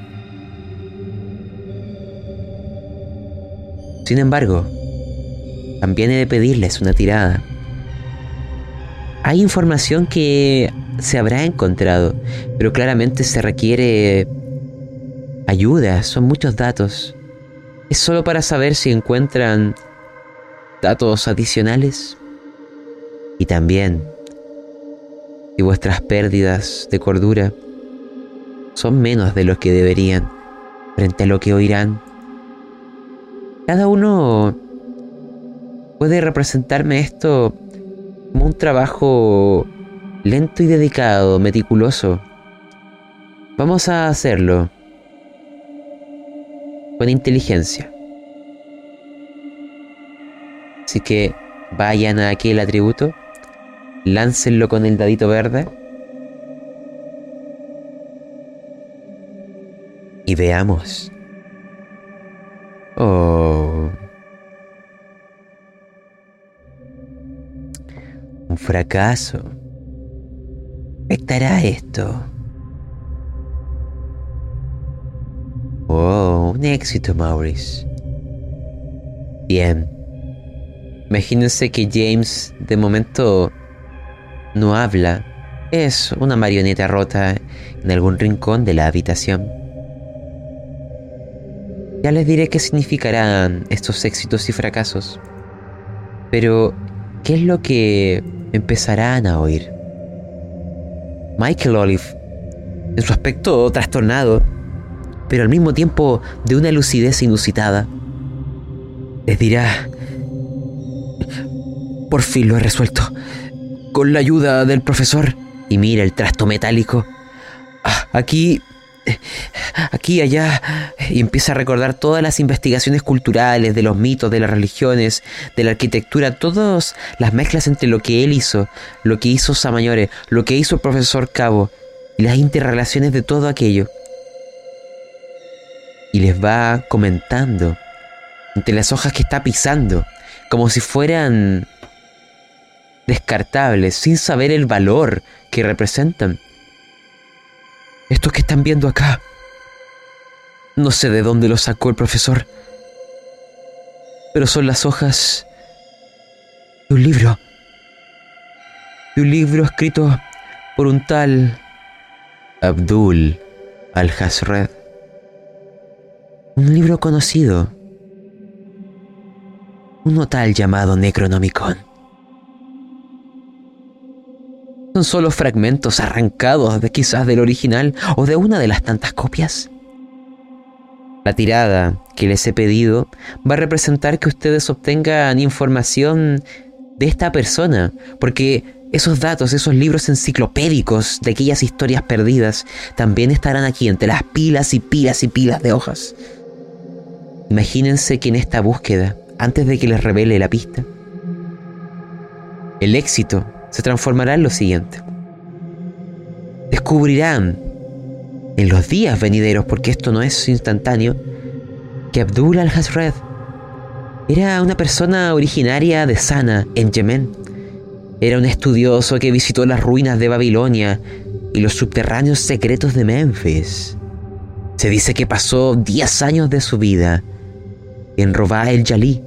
Sin embargo, también he de pedirles una tirada. Hay información que se habrá encontrado, pero claramente se requiere ayuda, son muchos datos. Es solo para saber si encuentran datos adicionales y también si vuestras pérdidas de cordura son menos de lo que deberían frente a lo que oirán. Cada uno puede representarme esto como un trabajo lento y dedicado, meticuloso, Vamos a hacerlo con inteligencia. Así que vayan a aquel atributo, láncenlo con el dadito verde y veamos. Oh. Un fracaso. ¿Afectará esto? Oh, un éxito, Maurice. Bien. Imagínense que James de momento no habla. Es una marioneta rota en algún rincón de la habitación. Ya les diré qué significarán estos éxitos y fracasos. Pero, ¿qué es lo que empezarán a oír? Michael Olive, en su aspecto trastornado, pero al mismo tiempo de una lucidez inusitada, les dirá, por fin lo he resuelto, con la ayuda del profesor, y mira el trasto metálico. Ah, aquí aquí, allá, y empieza a recordar todas las investigaciones culturales, de los mitos, de las religiones, de la arquitectura, todas las mezclas entre lo que él hizo, lo que hizo Samañore, lo que hizo el profesor Cabo, y las interrelaciones de todo aquello. Y les va comentando entre las hojas que está pisando, como si fueran descartables, sin saber el valor que representan. Esto que están viendo acá. No sé de dónde lo sacó el profesor. Pero son las hojas de un libro. De un libro escrito por un tal Abdul al-Hasred. Un libro conocido. Uno tal llamado Necronomicon. Son solo fragmentos arrancados de quizás del original o de una de las tantas copias. La tirada que les he pedido va a representar que ustedes obtengan información de esta persona, porque esos datos, esos libros enciclopédicos de aquellas historias perdidas, también estarán aquí entre las pilas y pilas y pilas de hojas. Imagínense que en esta búsqueda, antes de que les revele la pista, el éxito se transformará en lo siguiente. Descubrirán en los días venideros, porque esto no es instantáneo, que Abdul al-Hasred era una persona originaria de Sana, en Yemen. Era un estudioso que visitó las ruinas de Babilonia y los subterráneos secretos de Memphis. Se dice que pasó 10 años de su vida en Robá el Yalí,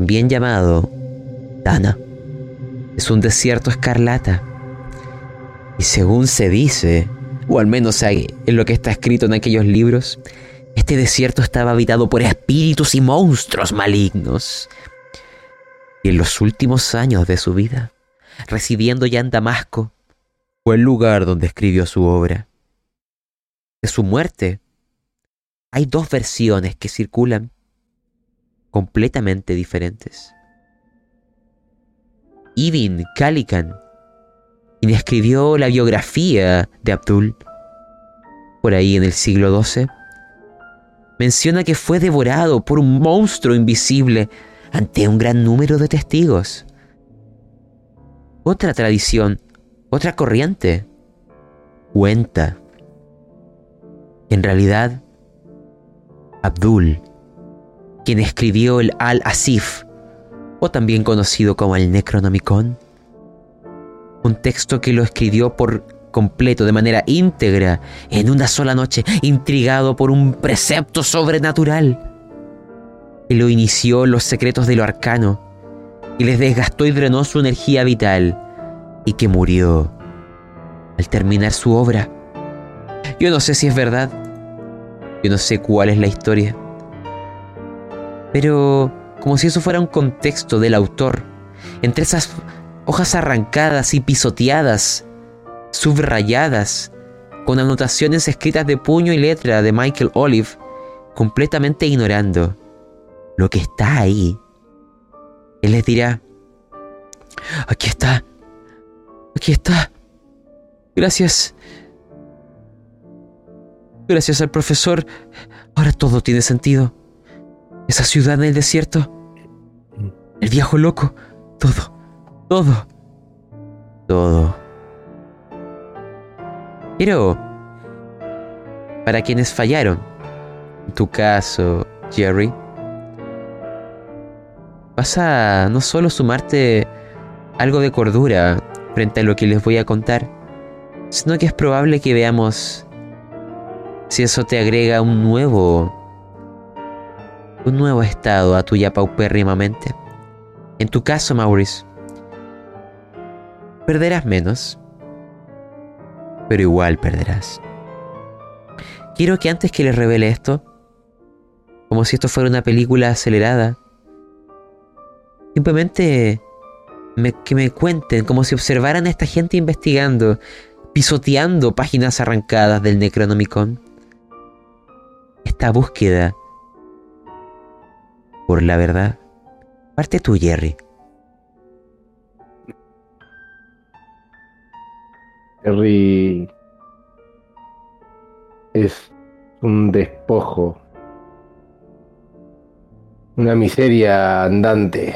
bien llamado Dana es un desierto escarlata. Y según se dice, o al menos en lo que está escrito en aquellos libros, este desierto estaba habitado por espíritus y monstruos malignos. Y en los últimos años de su vida, residiendo ya en Damasco, fue el lugar donde escribió su obra. De su muerte, hay dos versiones que circulan completamente diferentes. Ibn Khalikan, quien escribió la biografía de Abdul, por ahí en el siglo XII, menciona que fue devorado por un monstruo invisible ante un gran número de testigos. Otra tradición, otra corriente, cuenta en realidad Abdul, quien escribió el Al-Asif, o también conocido como el Necronomicon. Un texto que lo escribió por completo, de manera íntegra, en una sola noche, intrigado por un precepto sobrenatural. Que lo inició los secretos de lo arcano y les desgastó y drenó su energía vital y que murió al terminar su obra. Yo no sé si es verdad, yo no sé cuál es la historia, pero como si eso fuera un contexto del autor, entre esas hojas arrancadas y pisoteadas, subrayadas, con anotaciones escritas de puño y letra de Michael Olive, completamente ignorando lo que está ahí. Él les dirá, aquí está, aquí está, gracias, Gracias al profesor, ahora todo tiene sentido. Esa ciudad en el desierto, el viejo loco, todo, todo, todo. Pero, para quienes fallaron, en tu caso, Jerry, vas a no solo sumarte algo de cordura frente a lo que les voy a contar, sino que es probable que veamos si eso te agrega un nuevo un nuevo estado a tu ya paupérrima mente. En tu caso, Maurice, perderás menos, pero igual perderás. Quiero que antes que les revele esto, como si esto fuera una película acelerada, simplemente que me cuenten, como si observaran a esta gente investigando, pisoteando páginas arrancadas del Necronomicon. Esta búsqueda por la verdad. Parte tú, Jerry.
Jerry es un despojo, una miseria andante.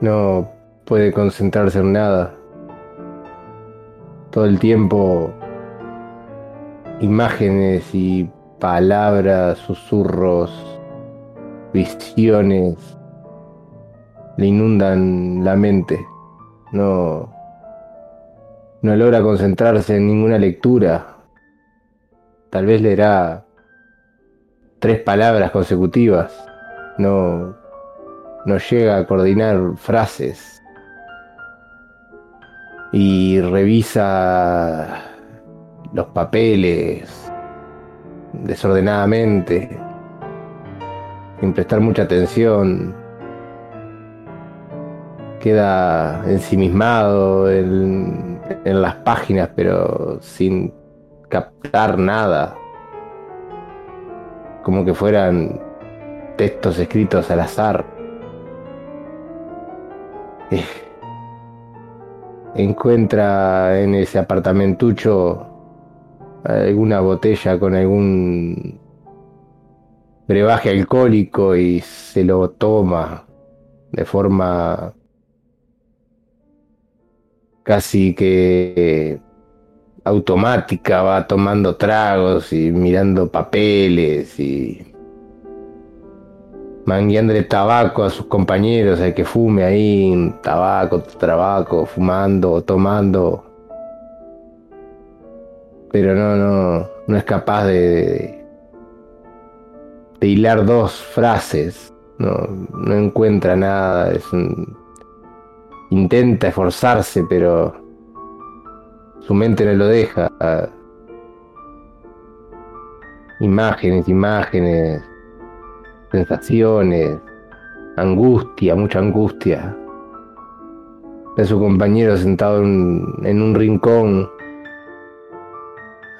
No puede concentrarse en nada. Todo el tiempo imágenes y palabras, susurros, visiones le inundan la mente. No, no logra concentrarse en ninguna lectura. Tal vez leerá tres palabras consecutivas. No, no llega a coordinar frases y revisa los papeles desordenadamente, sin prestar mucha atención. Queda ensimismado en, en las páginas, pero sin captar nada. Como que fueran textos escritos al azar. Encuentra en ese apartamentucho alguna botella con algún brebaje alcohólico y se lo toma de forma casi que automática, va tomando tragos y mirando papeles y mangueándole tabaco a sus compañeros, hay que fume ahí, tabaco, tabaco, fumando, tomando. Pero no, no, no es capaz de, de, hilar dos frases. No, no encuentra nada. Es intenta esforzarse, pero su mente no lo deja. Imágenes, imágenes sensaciones, angustia, mucha angustia. De su compañero sentado en, un rincón,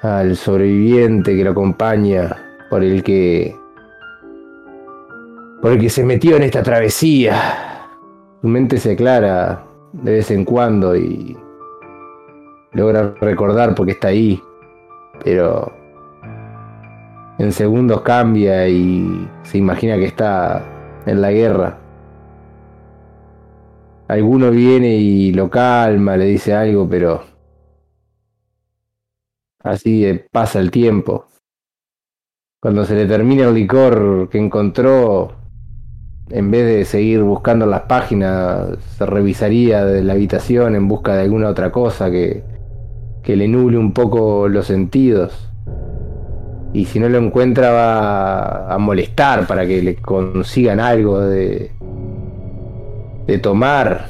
al sobreviviente que lo acompaña, por el que por el que se metió en esta travesía. Su mente se aclara de vez en cuando y logra recordar porque está ahí, pero en segundos cambia y se imagina que está en la guerra. Alguno viene y lo calma, le dice algo, pero así pasa el tiempo. Cuando se le termina el licor que encontró, en vez de seguir buscando las páginas, se revisaría de la habitación en busca de alguna otra cosa que, que le nuble un poco los sentidos y si no lo encuentra va a molestar para que le consigan algo de, de tomar.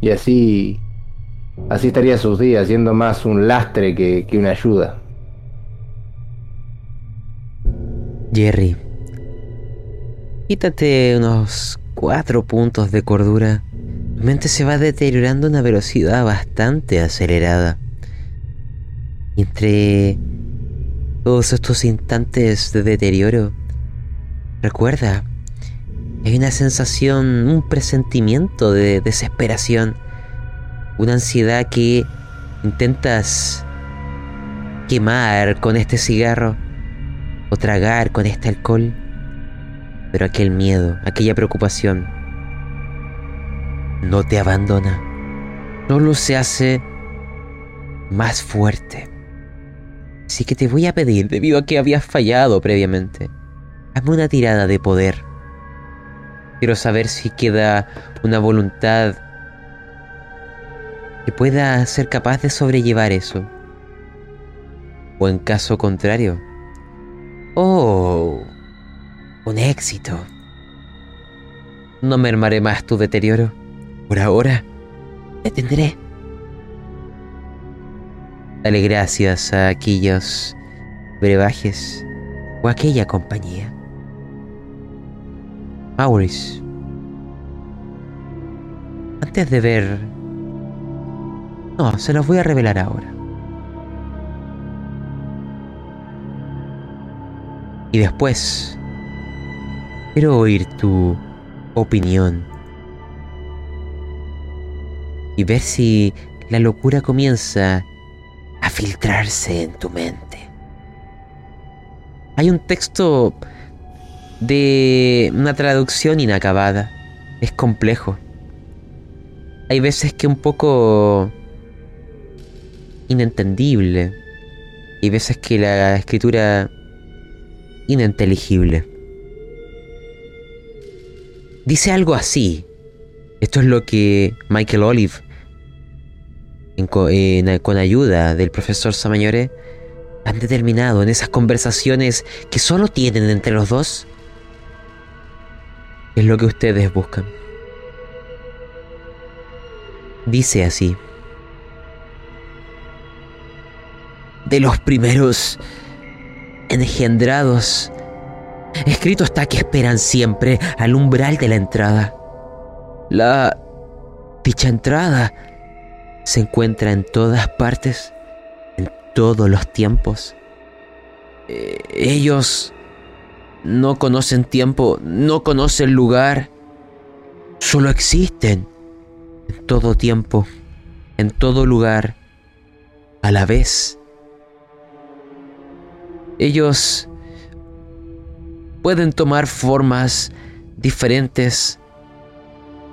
Y así, así estaría sus días, siendo más un lastre que, que una ayuda.
Jerry, quítate unos cuatro puntos de cordura. Tu mente se va deteriorando a una velocidad bastante acelerada. Entre todos estos instantes de deterioro, recuerda, hay una sensación, un presentimiento de desesperación, una ansiedad que intentas quemar con este cigarro o tragar con este alcohol, pero aquel miedo, aquella preocupación, no te abandona, solo se hace más fuerte. Así que te voy a pedir, debido a que habías fallado previamente, hazme una tirada de poder. Quiero saber si queda una voluntad que pueda ser capaz de sobrellevar eso. O en caso contrario. Oh, un éxito. No mermaré más tu deterioro. Por ahora, te tendré. Dale gracias a aquellos brebajes o a aquella compañía. Maurice, antes de ver... No, se los voy a revelar ahora. Y después, quiero oír tu opinión y ver si la locura comienza a filtrarse en tu mente. Hay un texto de una traducción inacabada. Es complejo. Hay veces que un poco inentendible. Y veces que la escritura ininteligible. Dice algo así. Esto es lo que Michael Olive, con ayuda del profesor Samañore, han determinado en esas conversaciones que solo tienen entre los dos. Es lo que ustedes buscan. Dice así. De los primeros engendrados. Escrito está que esperan siempre al umbral de la entrada. La dicha entrada se encuentra en todas partes, en todos los tiempos. Eh, ellos no conocen tiempo, no conocen lugar, solo existen en todo tiempo, en todo lugar, a la vez. Ellos pueden tomar formas diferentes,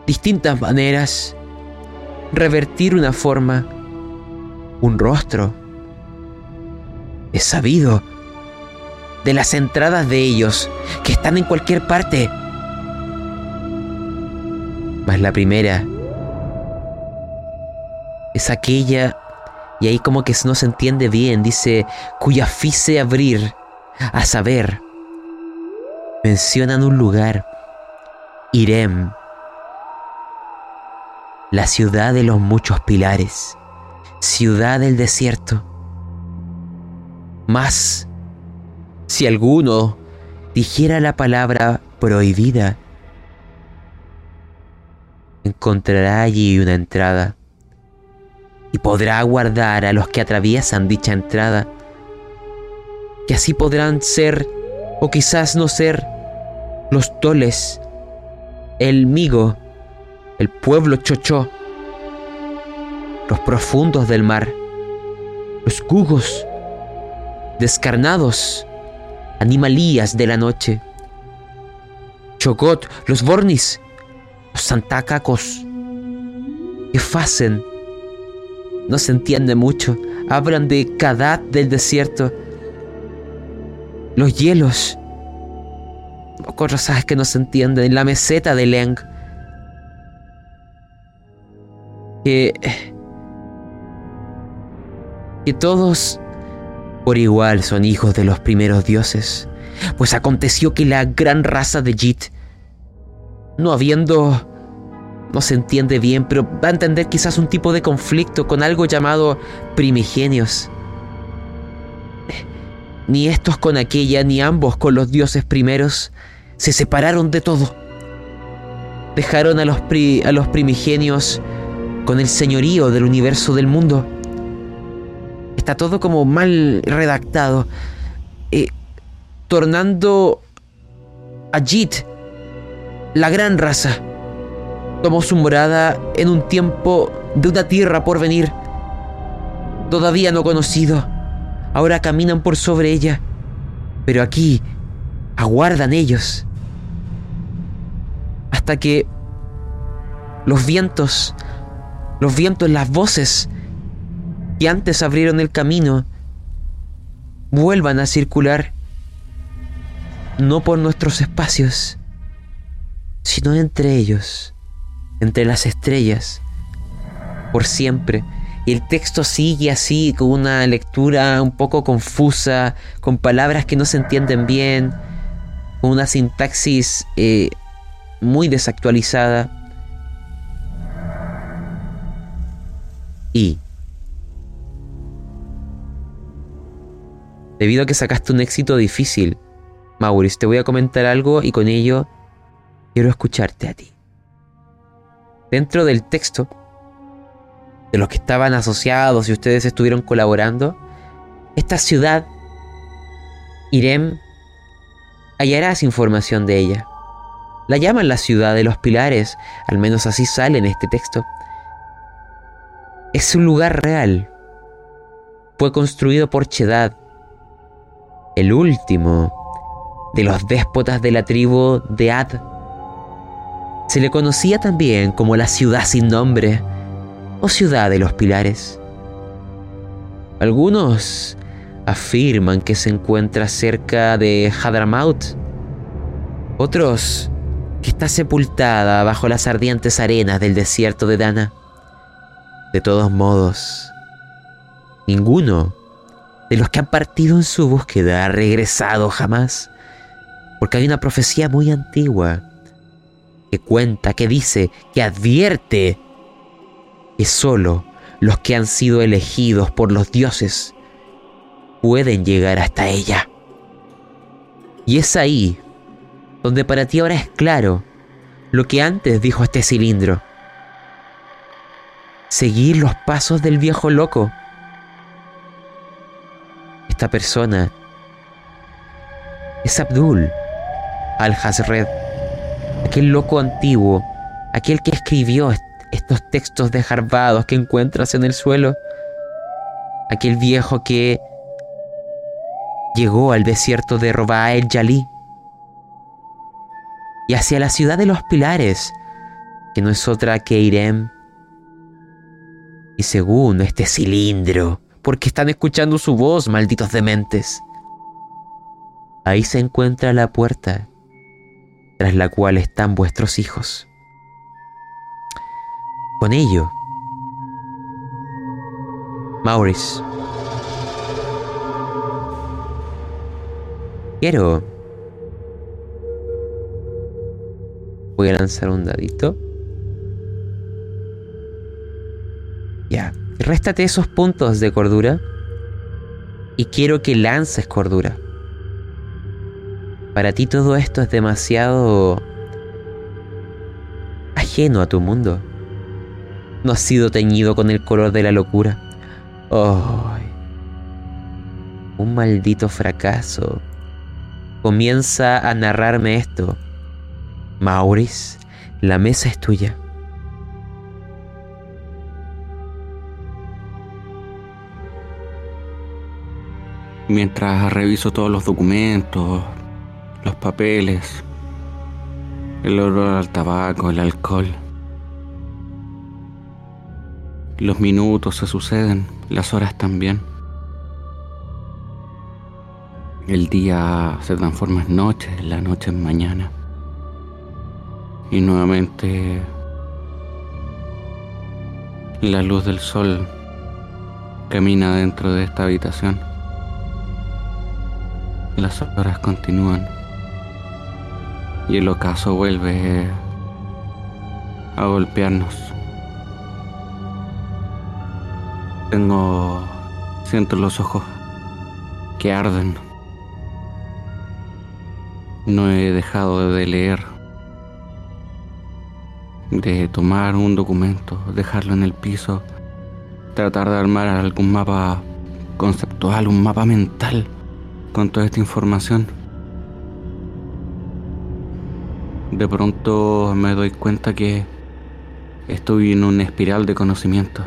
distintas maneras, revertir una forma, un rostro. Es sabido de las entradas de ellos que están en cualquier parte. Mas la primera es aquella y ahí como que no se entiende bien, dice, cuya fise abrir, a saber, mencionan un lugar, Irem, la ciudad de los muchos pilares, ciudad del desierto. Mas, si alguno dijera la palabra prohibida, encontrará allí una entrada y podrá guardar a los que atraviesan dicha entrada, que así podrán ser, o quizás no ser, los toles, el migo, el pueblo chochó, los profundos del mar, los cugos, descarnados, animalías de la noche, Chogot, los bornis, los santacacos, que facen no se entiende mucho. Hablan de Kadat del desierto. Los hielos. Cosas que no se entienden. La meseta de Leng. Que. Que todos por igual son hijos de los primeros dioses. Pues aconteció que la gran raza de Jit, no habiendo no se entiende bien, pero va a entender quizás un tipo de conflicto con algo llamado primigenios. Ni estos con aquella, ni ambos con los dioses primeros, se separaron de todo. Dejaron a los, a los primigenios con el señorío del universo del mundo. Está todo como mal redactado, eh, tornando a Jit la gran raza tomó su morada en un tiempo de una tierra por venir, todavía no conocido, Ahora caminan por sobre ella. Pero aquí aguardan ellos. Hasta que los vientos, los vientos, las voces que antes abrieron el camino, vuelvan a circular, no por nuestros espacios, sino entre ellos, entre las estrellas, por siempre. Y el texto sigue así, con una lectura un poco confusa, con palabras que no se entienden bien, con una sintaxis eh, muy desactualizada. Y debido a que sacaste un éxito difícil, Maurice, te voy a comentar algo y con ello quiero escucharte a ti. Dentro del texto, de los que estaban asociados y ustedes estuvieron colaborando, esta ciudad, Irem, hallarás información de ella. La llaman la ciudad de los pilares, al menos así sale en este texto. Es un lugar real. Fue construido por Chedad, el último de los déspotas de la tribu de Ad. Se le conocía también como la ciudad sin nombre o ciudad de los pilares. Algunos afirman que se encuentra cerca de Hadramaut, otros que está sepultada bajo las ardientes arenas del desierto de Dana. De todos modos, ninguno de los que han partido en su búsqueda ha regresado jamás, porque hay una profecía muy antigua que cuenta, que dice, que advierte que solo los que han sido elegidos por los dioses pueden llegar hasta ella. Y es ahí donde para ti ahora es claro lo que antes dijo este cilindro. Seguir los pasos del viejo loco. Esta persona es Abdul al-Hazred, aquel loco antiguo, aquel que escribió estos textos desgarbados que encuentras en el suelo. Aquel viejo que llegó al desierto de Roba el Yalí y hacia la ciudad de los pilares, que no es otra que Irem. Y según este cilindro, porque están escuchando su voz, malditos dementes. Ahí se encuentra la puerta, tras la cual están vuestros hijos con ello. Maurice. Quiero... Voy a lanzar un dadito. Ya. Réstate esos puntos de cordura. Y quiero que lances cordura. Para ti todo esto es demasiado ajeno a tu mundo no ha sido teñido con el color de la locura. un maldito fracaso. Comienza a narrarme esto. Maurice, la mesa es tuya.
Mientras reviso todos los documentos, los papeles, el olor al tabaco, el alcohol, los minutos se suceden, las horas también. El día se transforma en noche, la noche en mañana. Y nuevamente la luz del sol camina dentro de esta habitación. Las horas continúan y el ocaso vuelve a golpearnos. Tengo... Siento los ojos que arden. No he dejado de leer, de tomar un documento, dejarlo en el piso, tratar de armar algún mapa conceptual, un mapa mental con toda esta información. De pronto me doy cuenta que estoy en una espiral de conocimiento.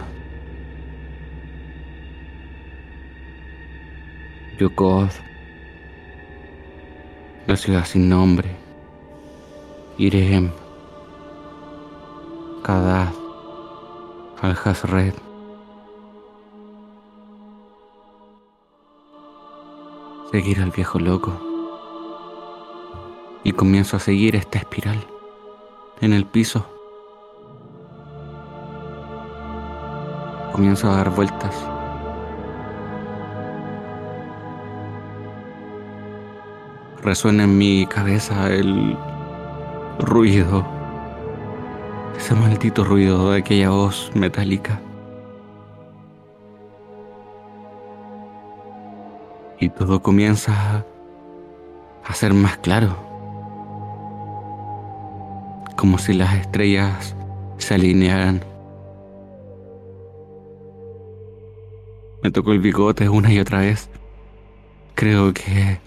Yukov, la ciudad sin nombre, Irem, Kadad, Al-Hazred. Seguir al viejo loco. Y comienzo a seguir esta espiral en el piso. Comienzo a dar vueltas. Resuena en mi cabeza el ruido, ese maldito ruido de aquella voz metálica. Y todo comienza a ser más claro, como si las estrellas se alinearan. Me tocó el bigote una y otra vez. Creo que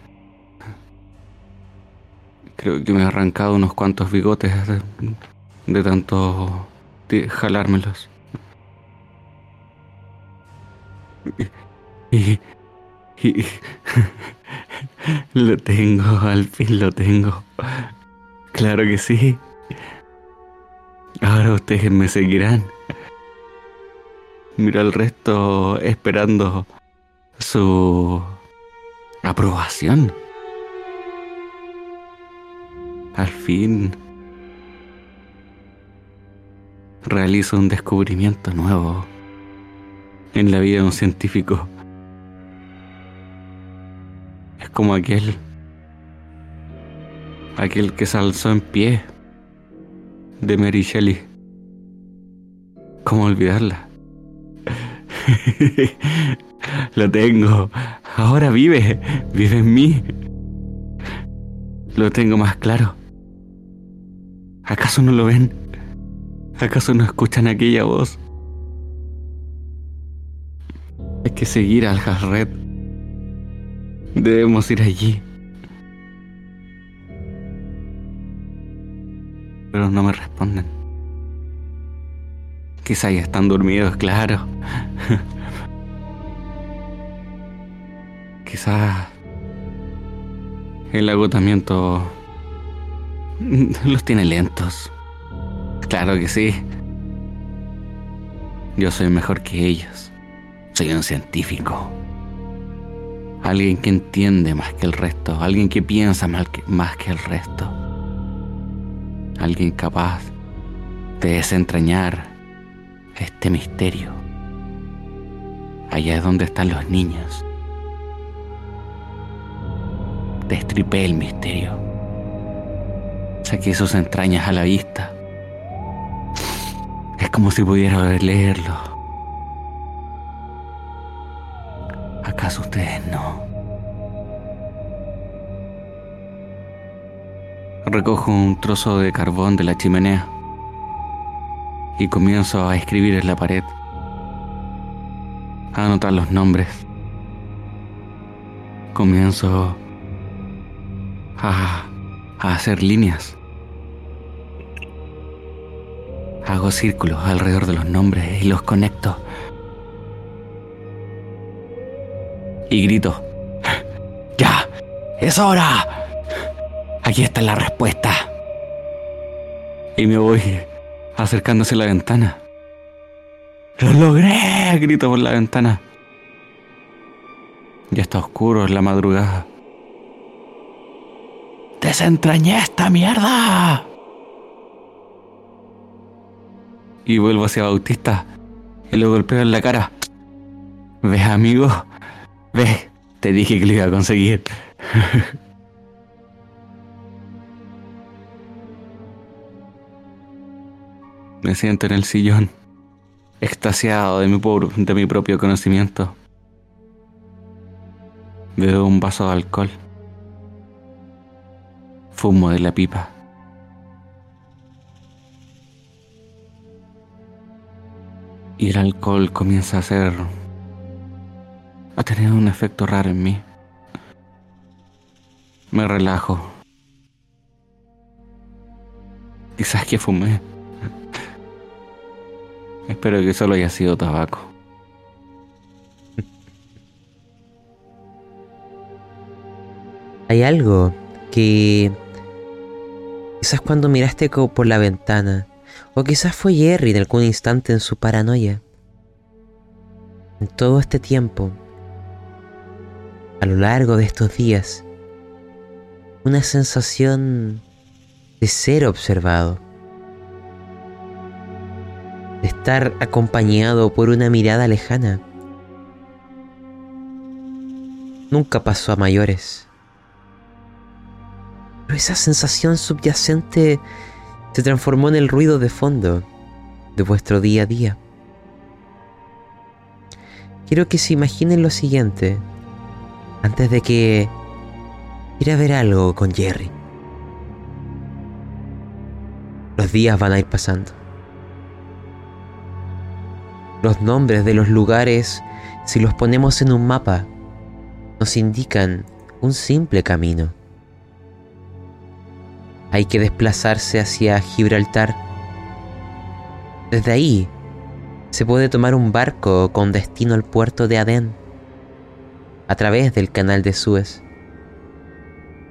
Creo que me he arrancado unos cuantos bigotes de, tanto jalármelos. Y, y, lo tengo, al fin lo tengo. Claro que sí. Ahora ustedes me seguirán. Mira el resto esperando su aprobación al fin realizo un descubrimiento nuevo en la vida de un científico. Es como aquel, aquel que se alzó en pie de Mary Shelley. ¿Cómo olvidarla? Lo tengo. Ahora vive. Vive en mí. Lo tengo más claro. ¿Acaso no lo ven? ¿Acaso no escuchan aquella voz? Hay que seguir al Hasred. Debemos ir allí. Pero no me responden. Quizá ya están dormidos, claro. Quizá el agotamiento los tiene lentos. Claro que sí. Yo soy mejor que ellos. Soy un científico. Alguien que entiende más que el resto. Alguien que piensa más que, el resto. Alguien capaz de desentrañar este misterio. Allá es donde están los niños. Destripé el misterio Saqué sus entrañas a la vista. Es como si pudiera leerlo. ¿Acaso ustedes no? Recojo un trozo de carbón de la chimenea y comienzo a escribir en la pared, a anotar los nombres. Comienzo a, a hacer líneas. Hago círculos alrededor de los nombres y los conecto. Y grito. ¡Ya! ¡Es hora! Aquí está la respuesta. Y me voy acercándose a la ventana. ¡Lo logré! Grito por la ventana. Ya está oscuro en la madrugada. ¡Desentrañé esta mierda! Y vuelvo hacia Bautista y lo golpeo en la cara. ¿Ves, amigo? ¿Ves? Te dije que lo iba a conseguir. Me siento en el sillón, extasiado de mi, de mi propio conocimiento. Veo un vaso de alcohol. Fumo de la pipa. Y el alcohol comienza a ser... a tener un efecto raro en mí. Me relajo. Quizás que fumé. Espero que solo haya sido tabaco.
Hay algo que quizás cuando miraste por la ventana, o quizás fue Jerry en algún instante en su paranoia. En todo este tiempo, a lo largo de estos días, una sensación de ser observado, de estar acompañado por una mirada lejana. Nunca pasó a mayores. Pero esa sensación subyacente se transformó en el ruido de fondo de vuestro día a día. Quiero que se imaginen lo siguiente antes de que ir a ver algo con Jerry. Los días van a ir pasando. Los nombres de los lugares, si los ponemos en un mapa, nos indican un simple camino. Hay que desplazarse hacia Gibraltar. Desde ahí se puede tomar un barco con destino al puerto de Adén, a través del canal de Suez.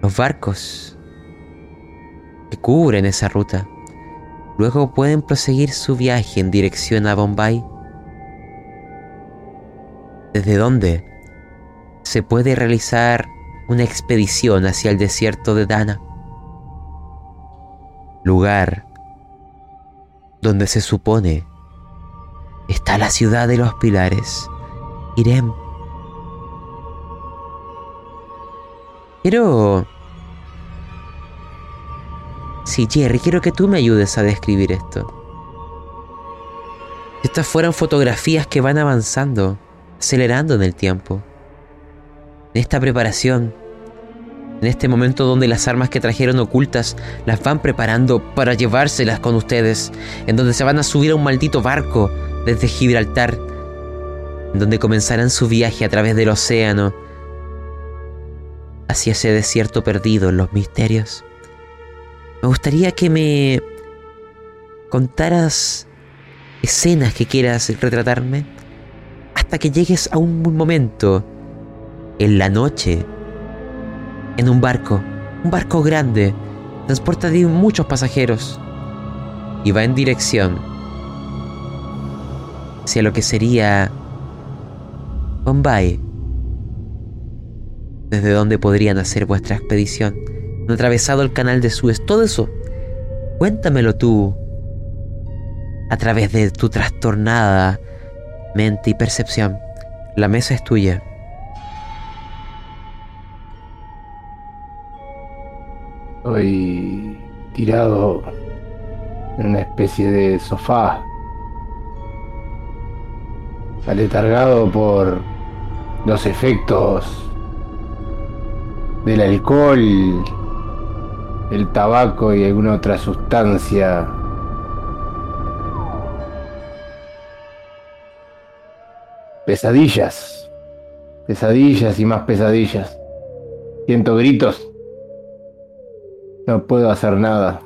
Los barcos que cubren esa ruta luego pueden proseguir su viaje en dirección a Bombay, desde donde se puede realizar una expedición hacia el desierto de Dana lugar donde se supone está la ciudad de los pilares, Irem. Quiero... Sí, Jerry, quiero que tú me ayudes a describir esto. Estas fueron fotografías que van avanzando, acelerando en el tiempo. En esta preparación en este momento donde las armas que trajeron ocultas las van preparando para llevárselas con ustedes, en donde se van a subir a un maldito barco desde Gibraltar, en donde comenzarán su viaje a través del océano hacia ese desierto perdido en los misterios. Me gustaría que me contaras escenas que quieras retratarme hasta que llegues a un momento en la noche en un barco, un barco grande, transporta muchos pasajeros y va en dirección hacia lo que sería Bombay, desde donde podrían hacer vuestra expedición. Han atravesado el canal de Suez, todo eso. Cuéntamelo tú a través de tu trastornada mente y percepción. La mesa es tuya.
Estoy tirado en una especie de sofá, aletargado por los efectos del alcohol, el tabaco y alguna otra sustancia. Pesadillas, pesadillas y más pesadillas. Siento gritos no puedo hacer nada.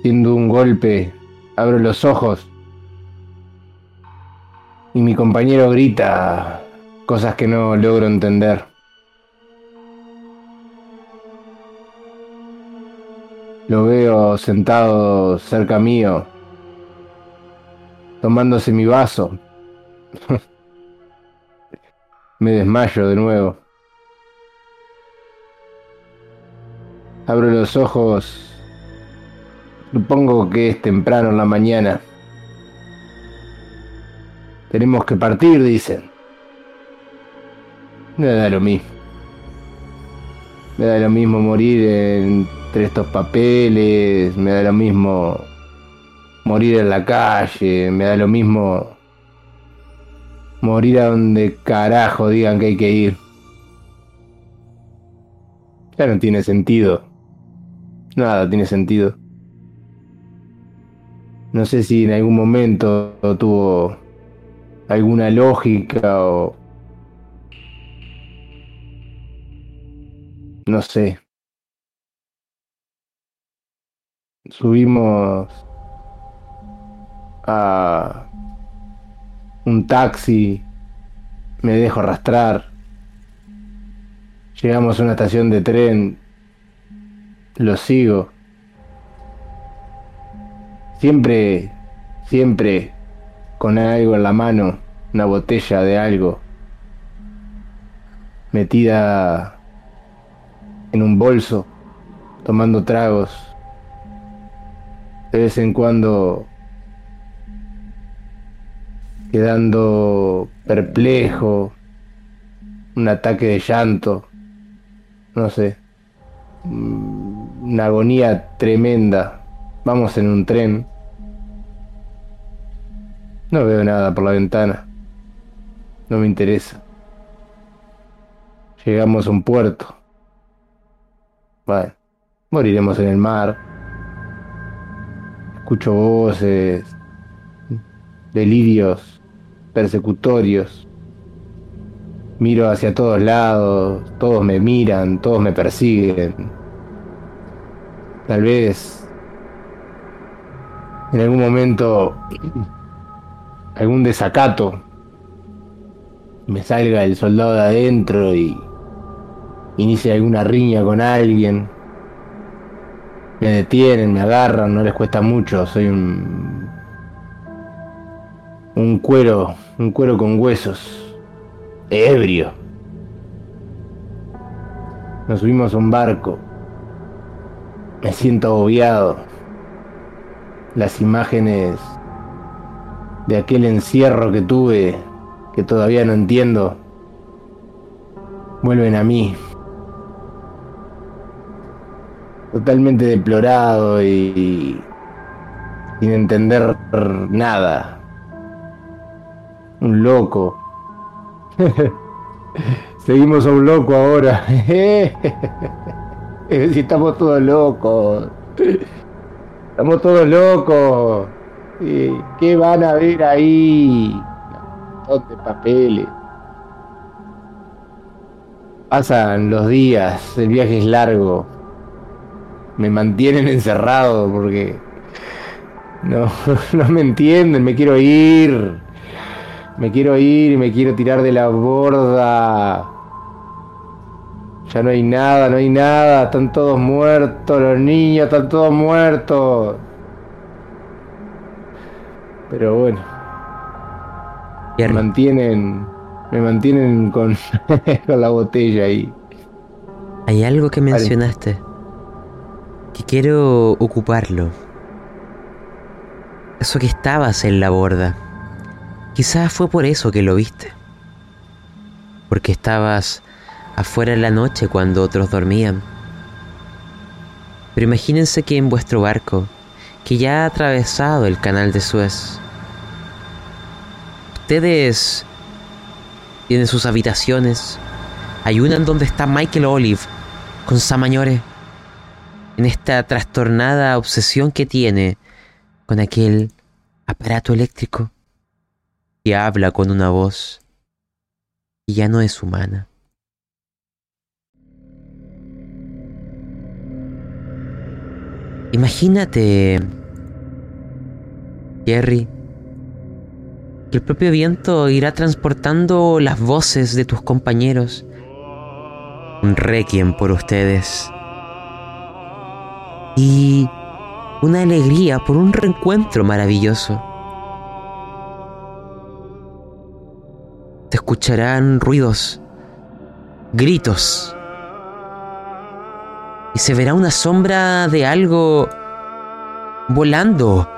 Siendo un golpe, abro los ojos y mi compañero grita cosas que no logro entender. Lo veo sentado cerca mío, tomándose mi vaso. Me desmayo de nuevo. Abro los ojos. Supongo que es temprano en la mañana. Tenemos que partir, dicen. Me da lo mismo. Me da lo mismo morir entre estos papeles. Me da lo mismo morir en la calle. Me da lo mismo morir a donde carajo digan que hay que ir. Ya no tiene sentido Nada tiene sentido. No sé si en algún momento tuvo alguna lógica o... No sé. Subimos a un taxi, me dejo arrastrar. Llegamos a una estación de tren. Lo sigo. Siempre, siempre con algo en la mano, una botella de algo, metida en un bolso, tomando tragos. De vez en cuando quedando perplejo, un ataque de llanto, no sé, una agonía tremenda. Vamos en un tren. No veo nada por la ventana. No me interesa. Llegamos a un puerto. Bueno, moriremos en el mar. Escucho voces, delirios persecutorios. Miro hacia todos lados, todos me miran, todos me persiguen. Tal vez en algún momento algún desacato me salga el soldado de adentro y inicie alguna riña con alguien. Me detienen, me agarran, no les cuesta mucho, soy un un cuero, un cuero con huesos, ebrio. Nos subimos a un barco. Me siento agobiado. Las imágenes de aquel encierro que tuve, que todavía no entiendo, vuelven a mí. Totalmente deplorado y sin entender nada un loco. Seguimos a un loco ahora. estamos todos locos. Estamos todos locos. ¿Qué van a ver ahí? De papeles. Pasan los días, el viaje es largo. Me mantienen encerrado porque no, no me entienden, me quiero ir. Me quiero ir y me quiero tirar de la borda. Ya no hay nada, no hay nada. Están todos muertos, los niños están todos muertos. Pero bueno. Me mantienen. Me mantienen con, con la botella ahí.
Hay algo que mencionaste. Que quiero ocuparlo. Eso que estabas en la borda. Quizás fue por eso que lo viste. Porque estabas afuera en la noche cuando otros dormían. Pero imagínense que en vuestro barco, que ya ha atravesado el canal de Suez, ustedes tienen sus habitaciones. Hay una en donde está Michael Olive con Samañore en esta trastornada obsesión que tiene con aquel aparato eléctrico y habla con una voz que ya no es humana. Imagínate, Jerry, que el propio viento irá transportando las voces de tus compañeros. Un requiem por ustedes. Y una alegría por un reencuentro maravilloso. Te escucharán ruidos, gritos, y se verá una sombra de algo volando,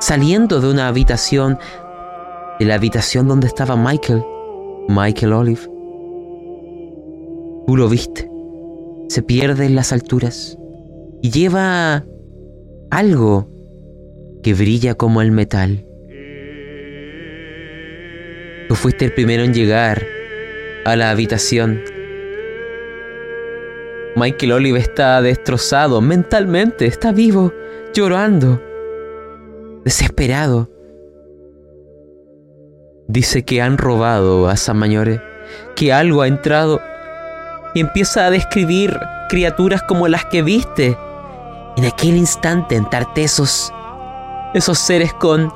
saliendo de una habitación, de la habitación donde estaba Michael, Michael Olive. Tú lo viste, se pierde en las alturas y lleva algo que brilla como el metal. Tú fuiste el primero en llegar a la habitación. Michael Olive está destrozado mentalmente, está vivo, llorando, desesperado. Dice que han robado a Samañore, que algo ha entrado y empieza a describir criaturas como las que viste en aquel instante en Tartesos, esos seres con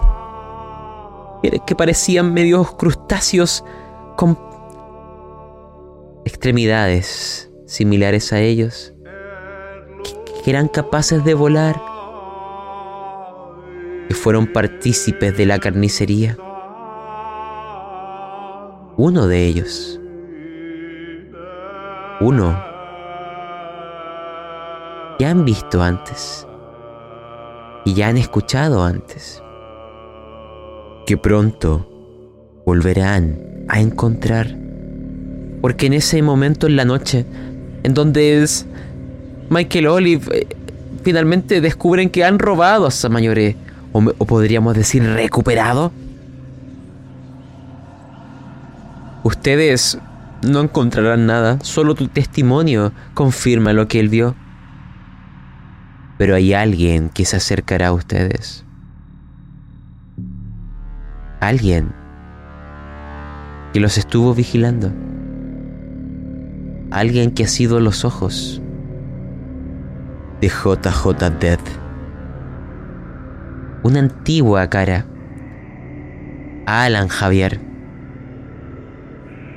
que parecían medios crustáceos con extremidades similares a ellos, que eran capaces de volar, que fueron partícipes de la carnicería. Uno de ellos, uno que han visto antes y ya han escuchado antes, que pronto volverán a encontrar, porque en ese momento en la noche, en donde es Michael Olive, eh, finalmente descubren que han robado a Samayoré, o, o podríamos decir recuperado. Ustedes no encontrarán nada, solo tu testimonio confirma lo que él vio. Pero hay alguien que se acercará a ustedes. Alguien que los estuvo vigilando. Alguien que ha sido los ojos de JJ Dead. Una antigua cara. Alan Javier.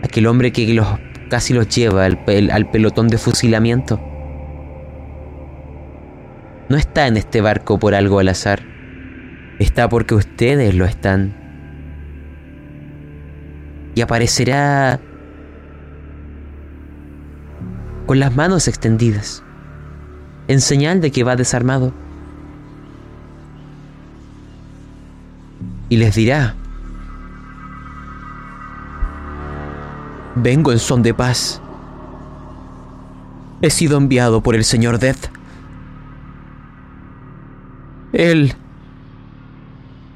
Aquel hombre que los, casi los lleva al, al pelotón de fusilamiento. No está en este barco por algo al azar. Está porque ustedes lo están. Y aparecerá con las manos extendidas, en señal de que va desarmado. Y les dirá, vengo en son de paz. He sido enviado por el señor Death. Él...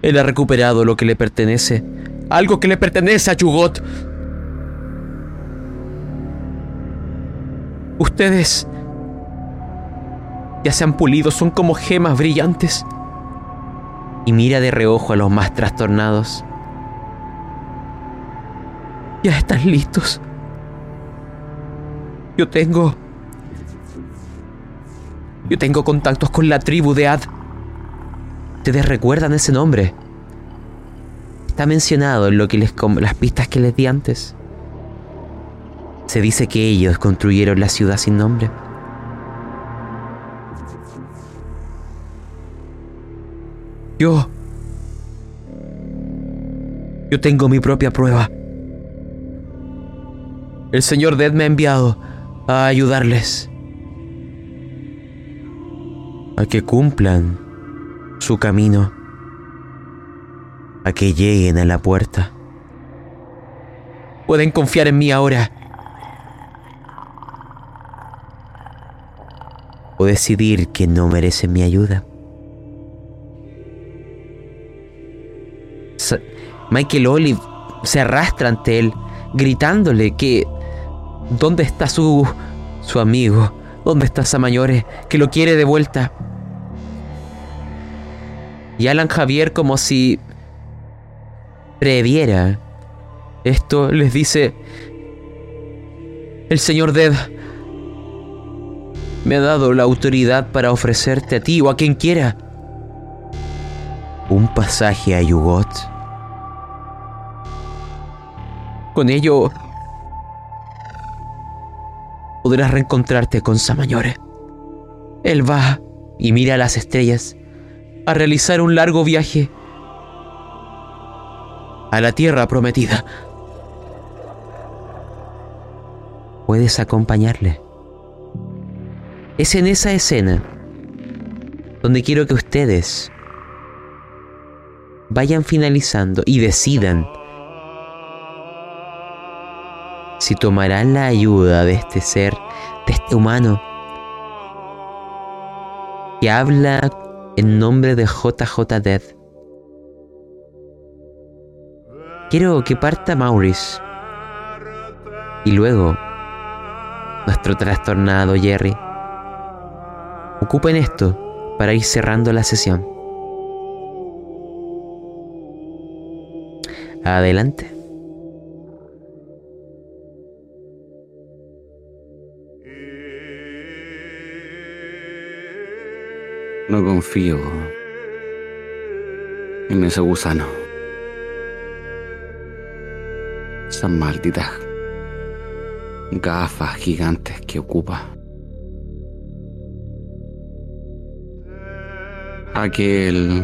Él ha recuperado lo que le pertenece. Algo que le pertenece a Yugot. Ustedes... Ya se han pulido, son como gemas brillantes. Y mira de reojo a los más trastornados. Ya están listos. Yo tengo... Yo tengo contactos con la tribu de Ad. Ustedes recuerdan ese nombre. Está mencionado en lo que les las pistas que les di antes. Se dice que ellos construyeron la ciudad sin nombre. Yo... Yo tengo mi propia prueba. El señor Dead me ha enviado a ayudarles. A que cumplan su camino. A que lleguen a la puerta. Pueden confiar en mí ahora. O decidir que no merecen mi ayuda. Michael Olive se arrastra ante él, gritándole que... ¿Dónde está su... su amigo? ¿Dónde está Samañores? Que lo quiere de vuelta. Y Alan Javier como si previera esto, les dice, el señor Dead me ha dado la autoridad para ofrecerte a ti o a quien quiera un pasaje a Yugot. Con ello podrás reencontrarte con Samañore. Él va y mira las estrellas a realizar un largo viaje a la tierra prometida. Puedes acompañarle. Es en esa escena donde quiero que ustedes vayan finalizando y decidan si tomarán la ayuda de este ser, de este humano, que habla en nombre de JJ Dead. Quiero que parta Maurice y luego nuestro trastornado Jerry. Ocupen esto para ir cerrando la sesión. Adelante.
No confío en ese gusano. Esa maldita gafas gigantes que ocupa. Aquel...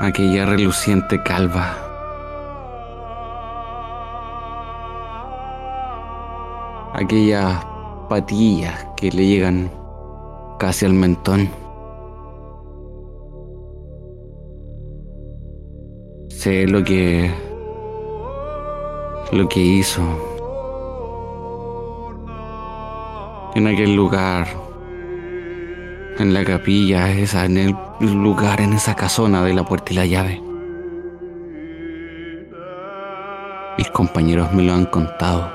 Aquella reluciente calva. Aquellas patillas que le llegan casi al mentón. Sé lo que lo que hizo en aquel lugar, en la capilla esa, en el lugar, en esa casona de la puerta y la llave. Mis compañeros me lo han contado.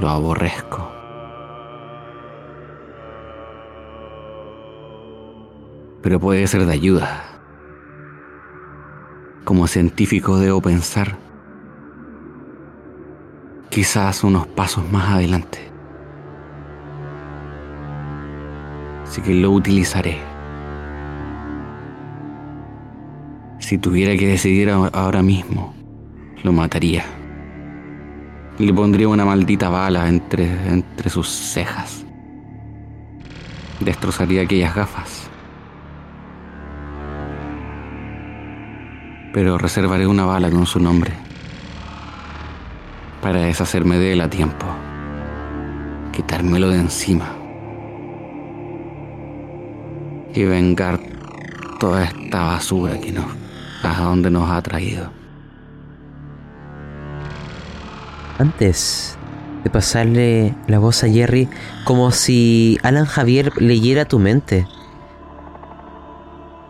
Lo aborrezco. Pero puede ser de ayuda. Como científico debo pensar quizás unos pasos más adelante. Así que lo utilizaré. Si tuviera que decidir ahora mismo, lo mataría. Le pondría una maldita bala entre, entre sus cejas. Destrozaría aquellas gafas. Pero reservaré una bala con su nombre para deshacerme de él a tiempo, quitármelo de encima y vengar toda esta basura que nos, a donde nos ha traído.
Antes de pasarle la voz a Jerry, como si Alan Javier leyera tu mente,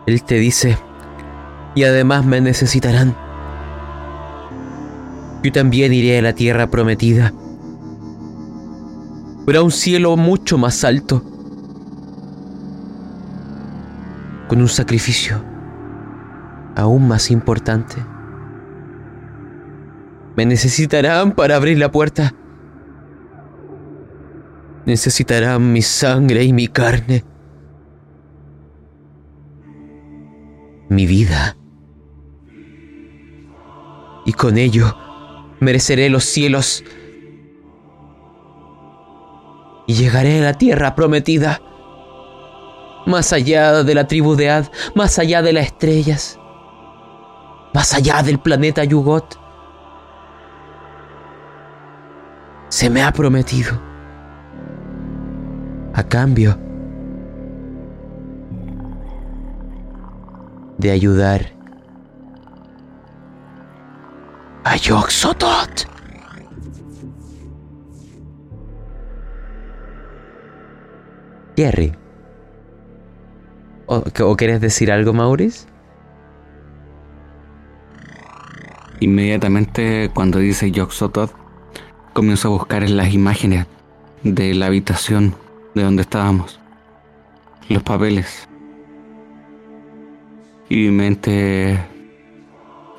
él te dice, y además me necesitarán yo también iré a la tierra prometida. Pero a un cielo mucho más alto. Con un sacrificio aún más importante. Me necesitarán para abrir la puerta. Necesitarán mi sangre y mi carne. Mi vida. Y con ello mereceré los cielos y llegaré a la tierra prometida, más allá de la tribu de Ad, más allá de las estrellas, más allá del planeta Yugot. Se me ha prometido, a cambio de ayudar a Yoxotot. Jerry. ¿O, ¿O quieres decir algo, Maurice?
Inmediatamente cuando dice Yoxotot, comienzo a buscar en las imágenes de la habitación de donde estábamos, los papeles. Y mi mente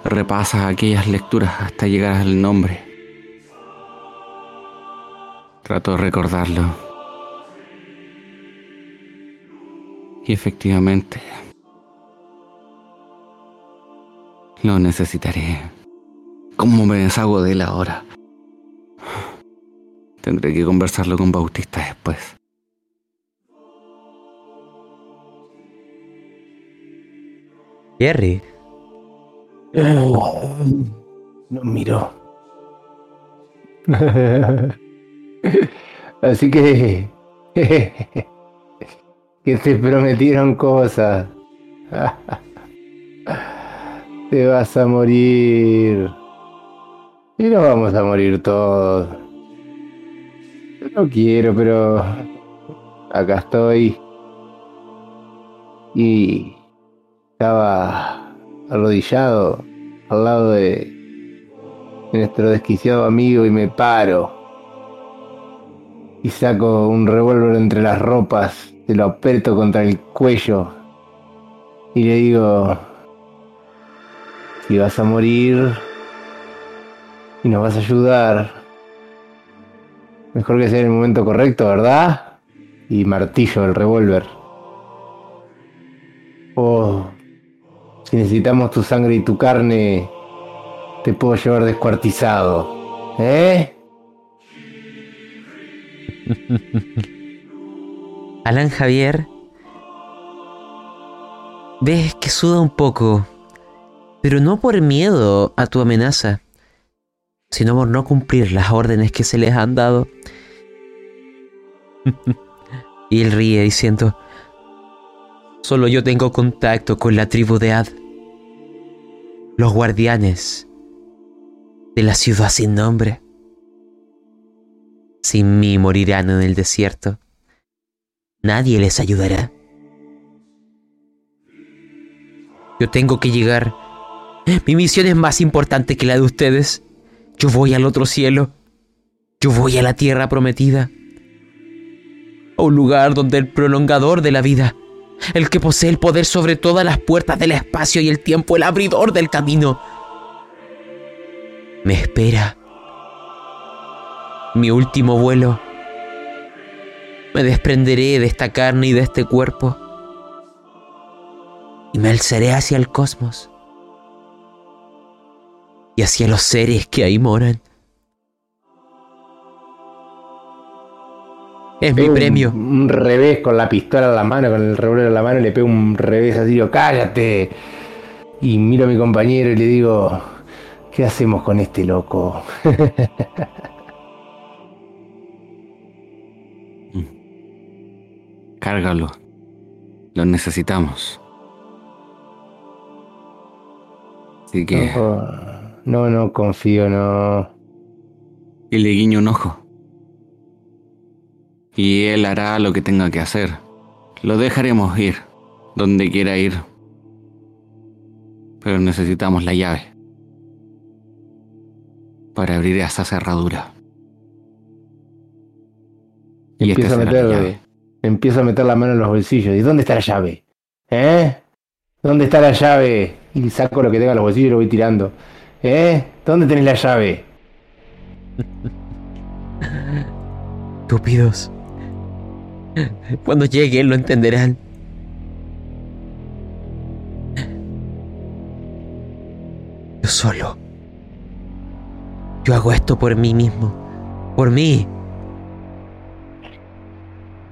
repasa aquellas lecturas hasta llegar al nombre. Trato de recordarlo. Y efectivamente, lo necesitaré. ¿Cómo me deshago de él ahora? Tendré que conversarlo con Bautista después.
Jerry,
no miró. Así que... que te prometieron cosas. te vas a morir. Y nos vamos a morir todos. No quiero, pero... Acá estoy. Y... Estaba arrodillado al lado de, nuestro desquiciado amigo y me paro. Y saco un revólver entre las ropas, se lo aprieto contra el cuello y le digo, si vas a morir y nos vas a ayudar, mejor que sea en el momento correcto, ¿verdad? Y martillo el revólver. Oh, si necesitamos tu sangre y tu carne, te puedo llevar descuartizado. ¿Eh?
Alan Javier, ves que suda un poco, pero no por miedo a tu amenaza, sino por no cumplir las órdenes que se les han dado. y él ríe diciendo, solo yo tengo contacto con la tribu de Ad, los guardianes de la ciudad sin nombre. Sin mí morirán en el desierto. Nadie les ayudará. Yo tengo que llegar. Mi misión es más importante que la de ustedes. Yo voy al otro cielo. Yo voy a la tierra prometida. A un lugar donde el prolongador de la vida, el que posee el poder sobre todas las puertas del espacio y el tiempo, el abridor del camino, me espera. Mi último vuelo. Me desprenderé de esta carne y de este cuerpo y me alzaré hacia el cosmos y hacia los seres que ahí moran. Es mi
un-
premio.
Un, revés con la pistola en la mano, con el revólver en la mano, y le pego un revés así, digo, cállate. Y miro a mi compañero y le digo, ¿qué hacemos con este loco?
Cárgalo. Lo necesitamos. Así que...
Ojo, No, no confío, no.
Y le guiño un ojo. Y él hará lo que tenga que hacer. Lo dejaremos ir, donde quiera ir. Pero necesitamos la llave. Para abrir esa cerradura. Y esta
Empiezo a meter,
llave.
empiezo a meter la mano en los bolsillos. ¿Y dónde está la llave? ¿Eh? ¿Dónde está la llave? Y saco lo que tenga en los bolsillos y lo voy tirando. ¿Eh? ¿Dónde tenés la llave?
Estúpidos. Cuando lleguen lo entenderán. Yo solo. Yo hago esto por mí mismo. Por mí.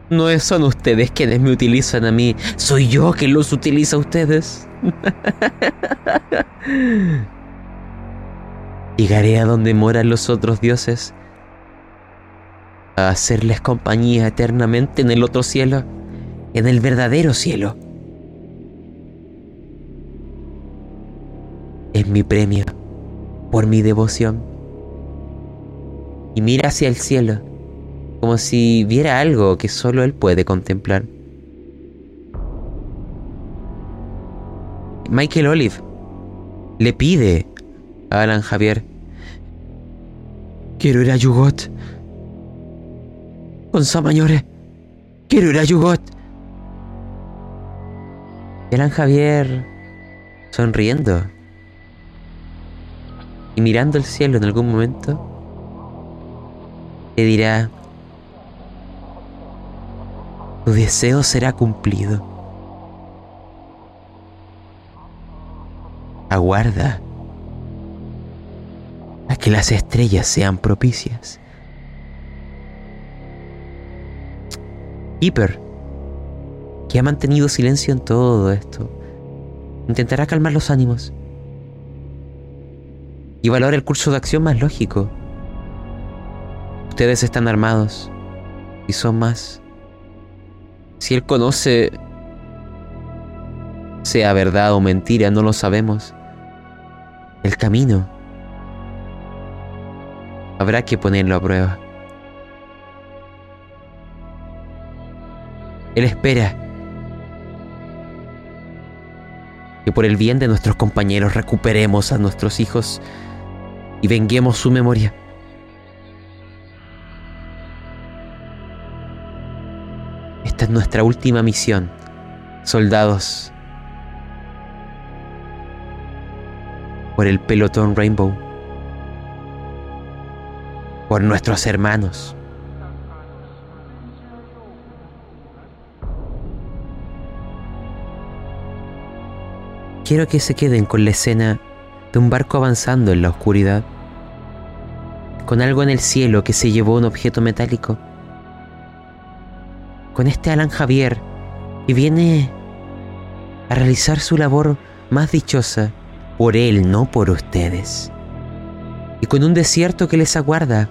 No son ustedes quienes me utilizan a mí. Soy yo quien los utiliza a ustedes. Llegaré a donde moran los otros dioses a hacerles compañía eternamente en el otro cielo, en el verdadero cielo. Es mi premio por mi devoción. Y mira hacia el cielo, como si viera algo que solo él puede contemplar. Michael Olive le pide a Alan Javier, quiero ir a Yugot con Samañore. Quiero ir a Yugot. Alan Javier, sonriendo y mirando el cielo en algún momento, le dirá, tu deseo será cumplido. Aguarda a que las estrellas sean propicias. Hiper, que ha mantenido silencio en todo esto, intentará calmar los ánimos y valora el curso de acción más lógico. Ustedes están armados y son más. Si él conoce, sea verdad o mentira, no lo sabemos. El camino. Habrá que ponerlo a prueba. Él espera que por el bien de nuestros compañeros recuperemos a nuestros hijos y venguemos su memoria. Esta es nuestra última misión, soldados. Por el pelotón Rainbow. Por nuestros hermanos. Quiero que se queden con la escena de un barco avanzando en la oscuridad, con algo en el cielo que se llevó un objeto metálico, con este Alan Javier y viene a realizar su labor más dichosa por él, no por ustedes, y con un desierto que les aguarda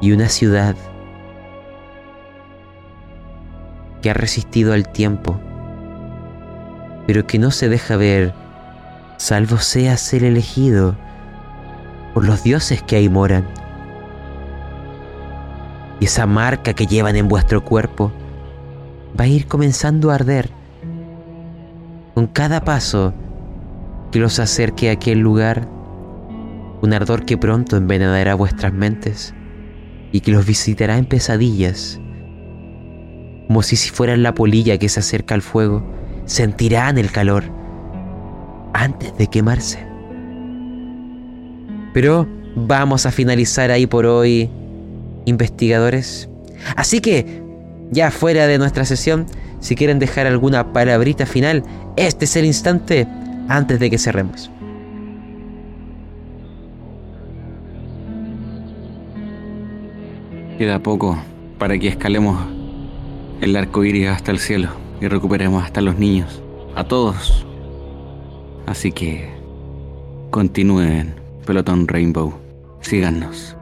y una ciudad que ha resistido al tiempo, pero que no se deja ver, salvo sea ser elegido por los dioses que ahí moran. Y esa marca que llevan en vuestro cuerpo va a ir comenzando a arder con cada paso que los acerque a aquel lugar, un ardor que pronto envenenará vuestras mentes y que los visitará en pesadillas, como si fueran la polilla que se acerca al fuego, sentirán el calor antes de quemarse. Pero vamos a finalizar ahí por hoy, investigadores. Así que, ya fuera de nuestra sesión, si quieren dejar alguna palabrita final, este es el instante antes de que cerremos.
Queda poco para que escalemos el arco iris hasta el cielo y recuperemos hasta los niños, a todos. Así que continúen, pelotón Rainbow. Síganos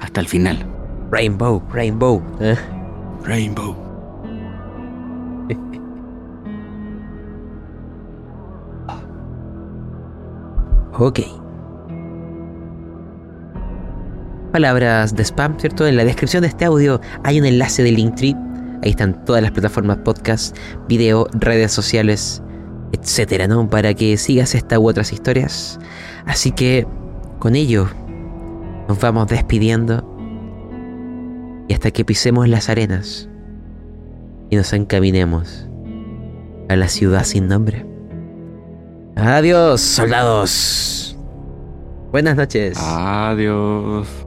hasta el final.
Rainbow, Rainbow. ¿eh?
Rainbow.
Ok. Palabras de spam, ¿cierto? En la descripción de este audio hay un enlace de Linktree. Ahí están todas las plataformas podcast, video, redes sociales, etcétera, ¿no? Para que sigas esta u otras historias. Así que con ello nos vamos despidiendo. Y hasta que pisemos las arenas y nos encaminemos a la ciudad sin nombre. Adiós, soldados. Buenas noches.
Adiós.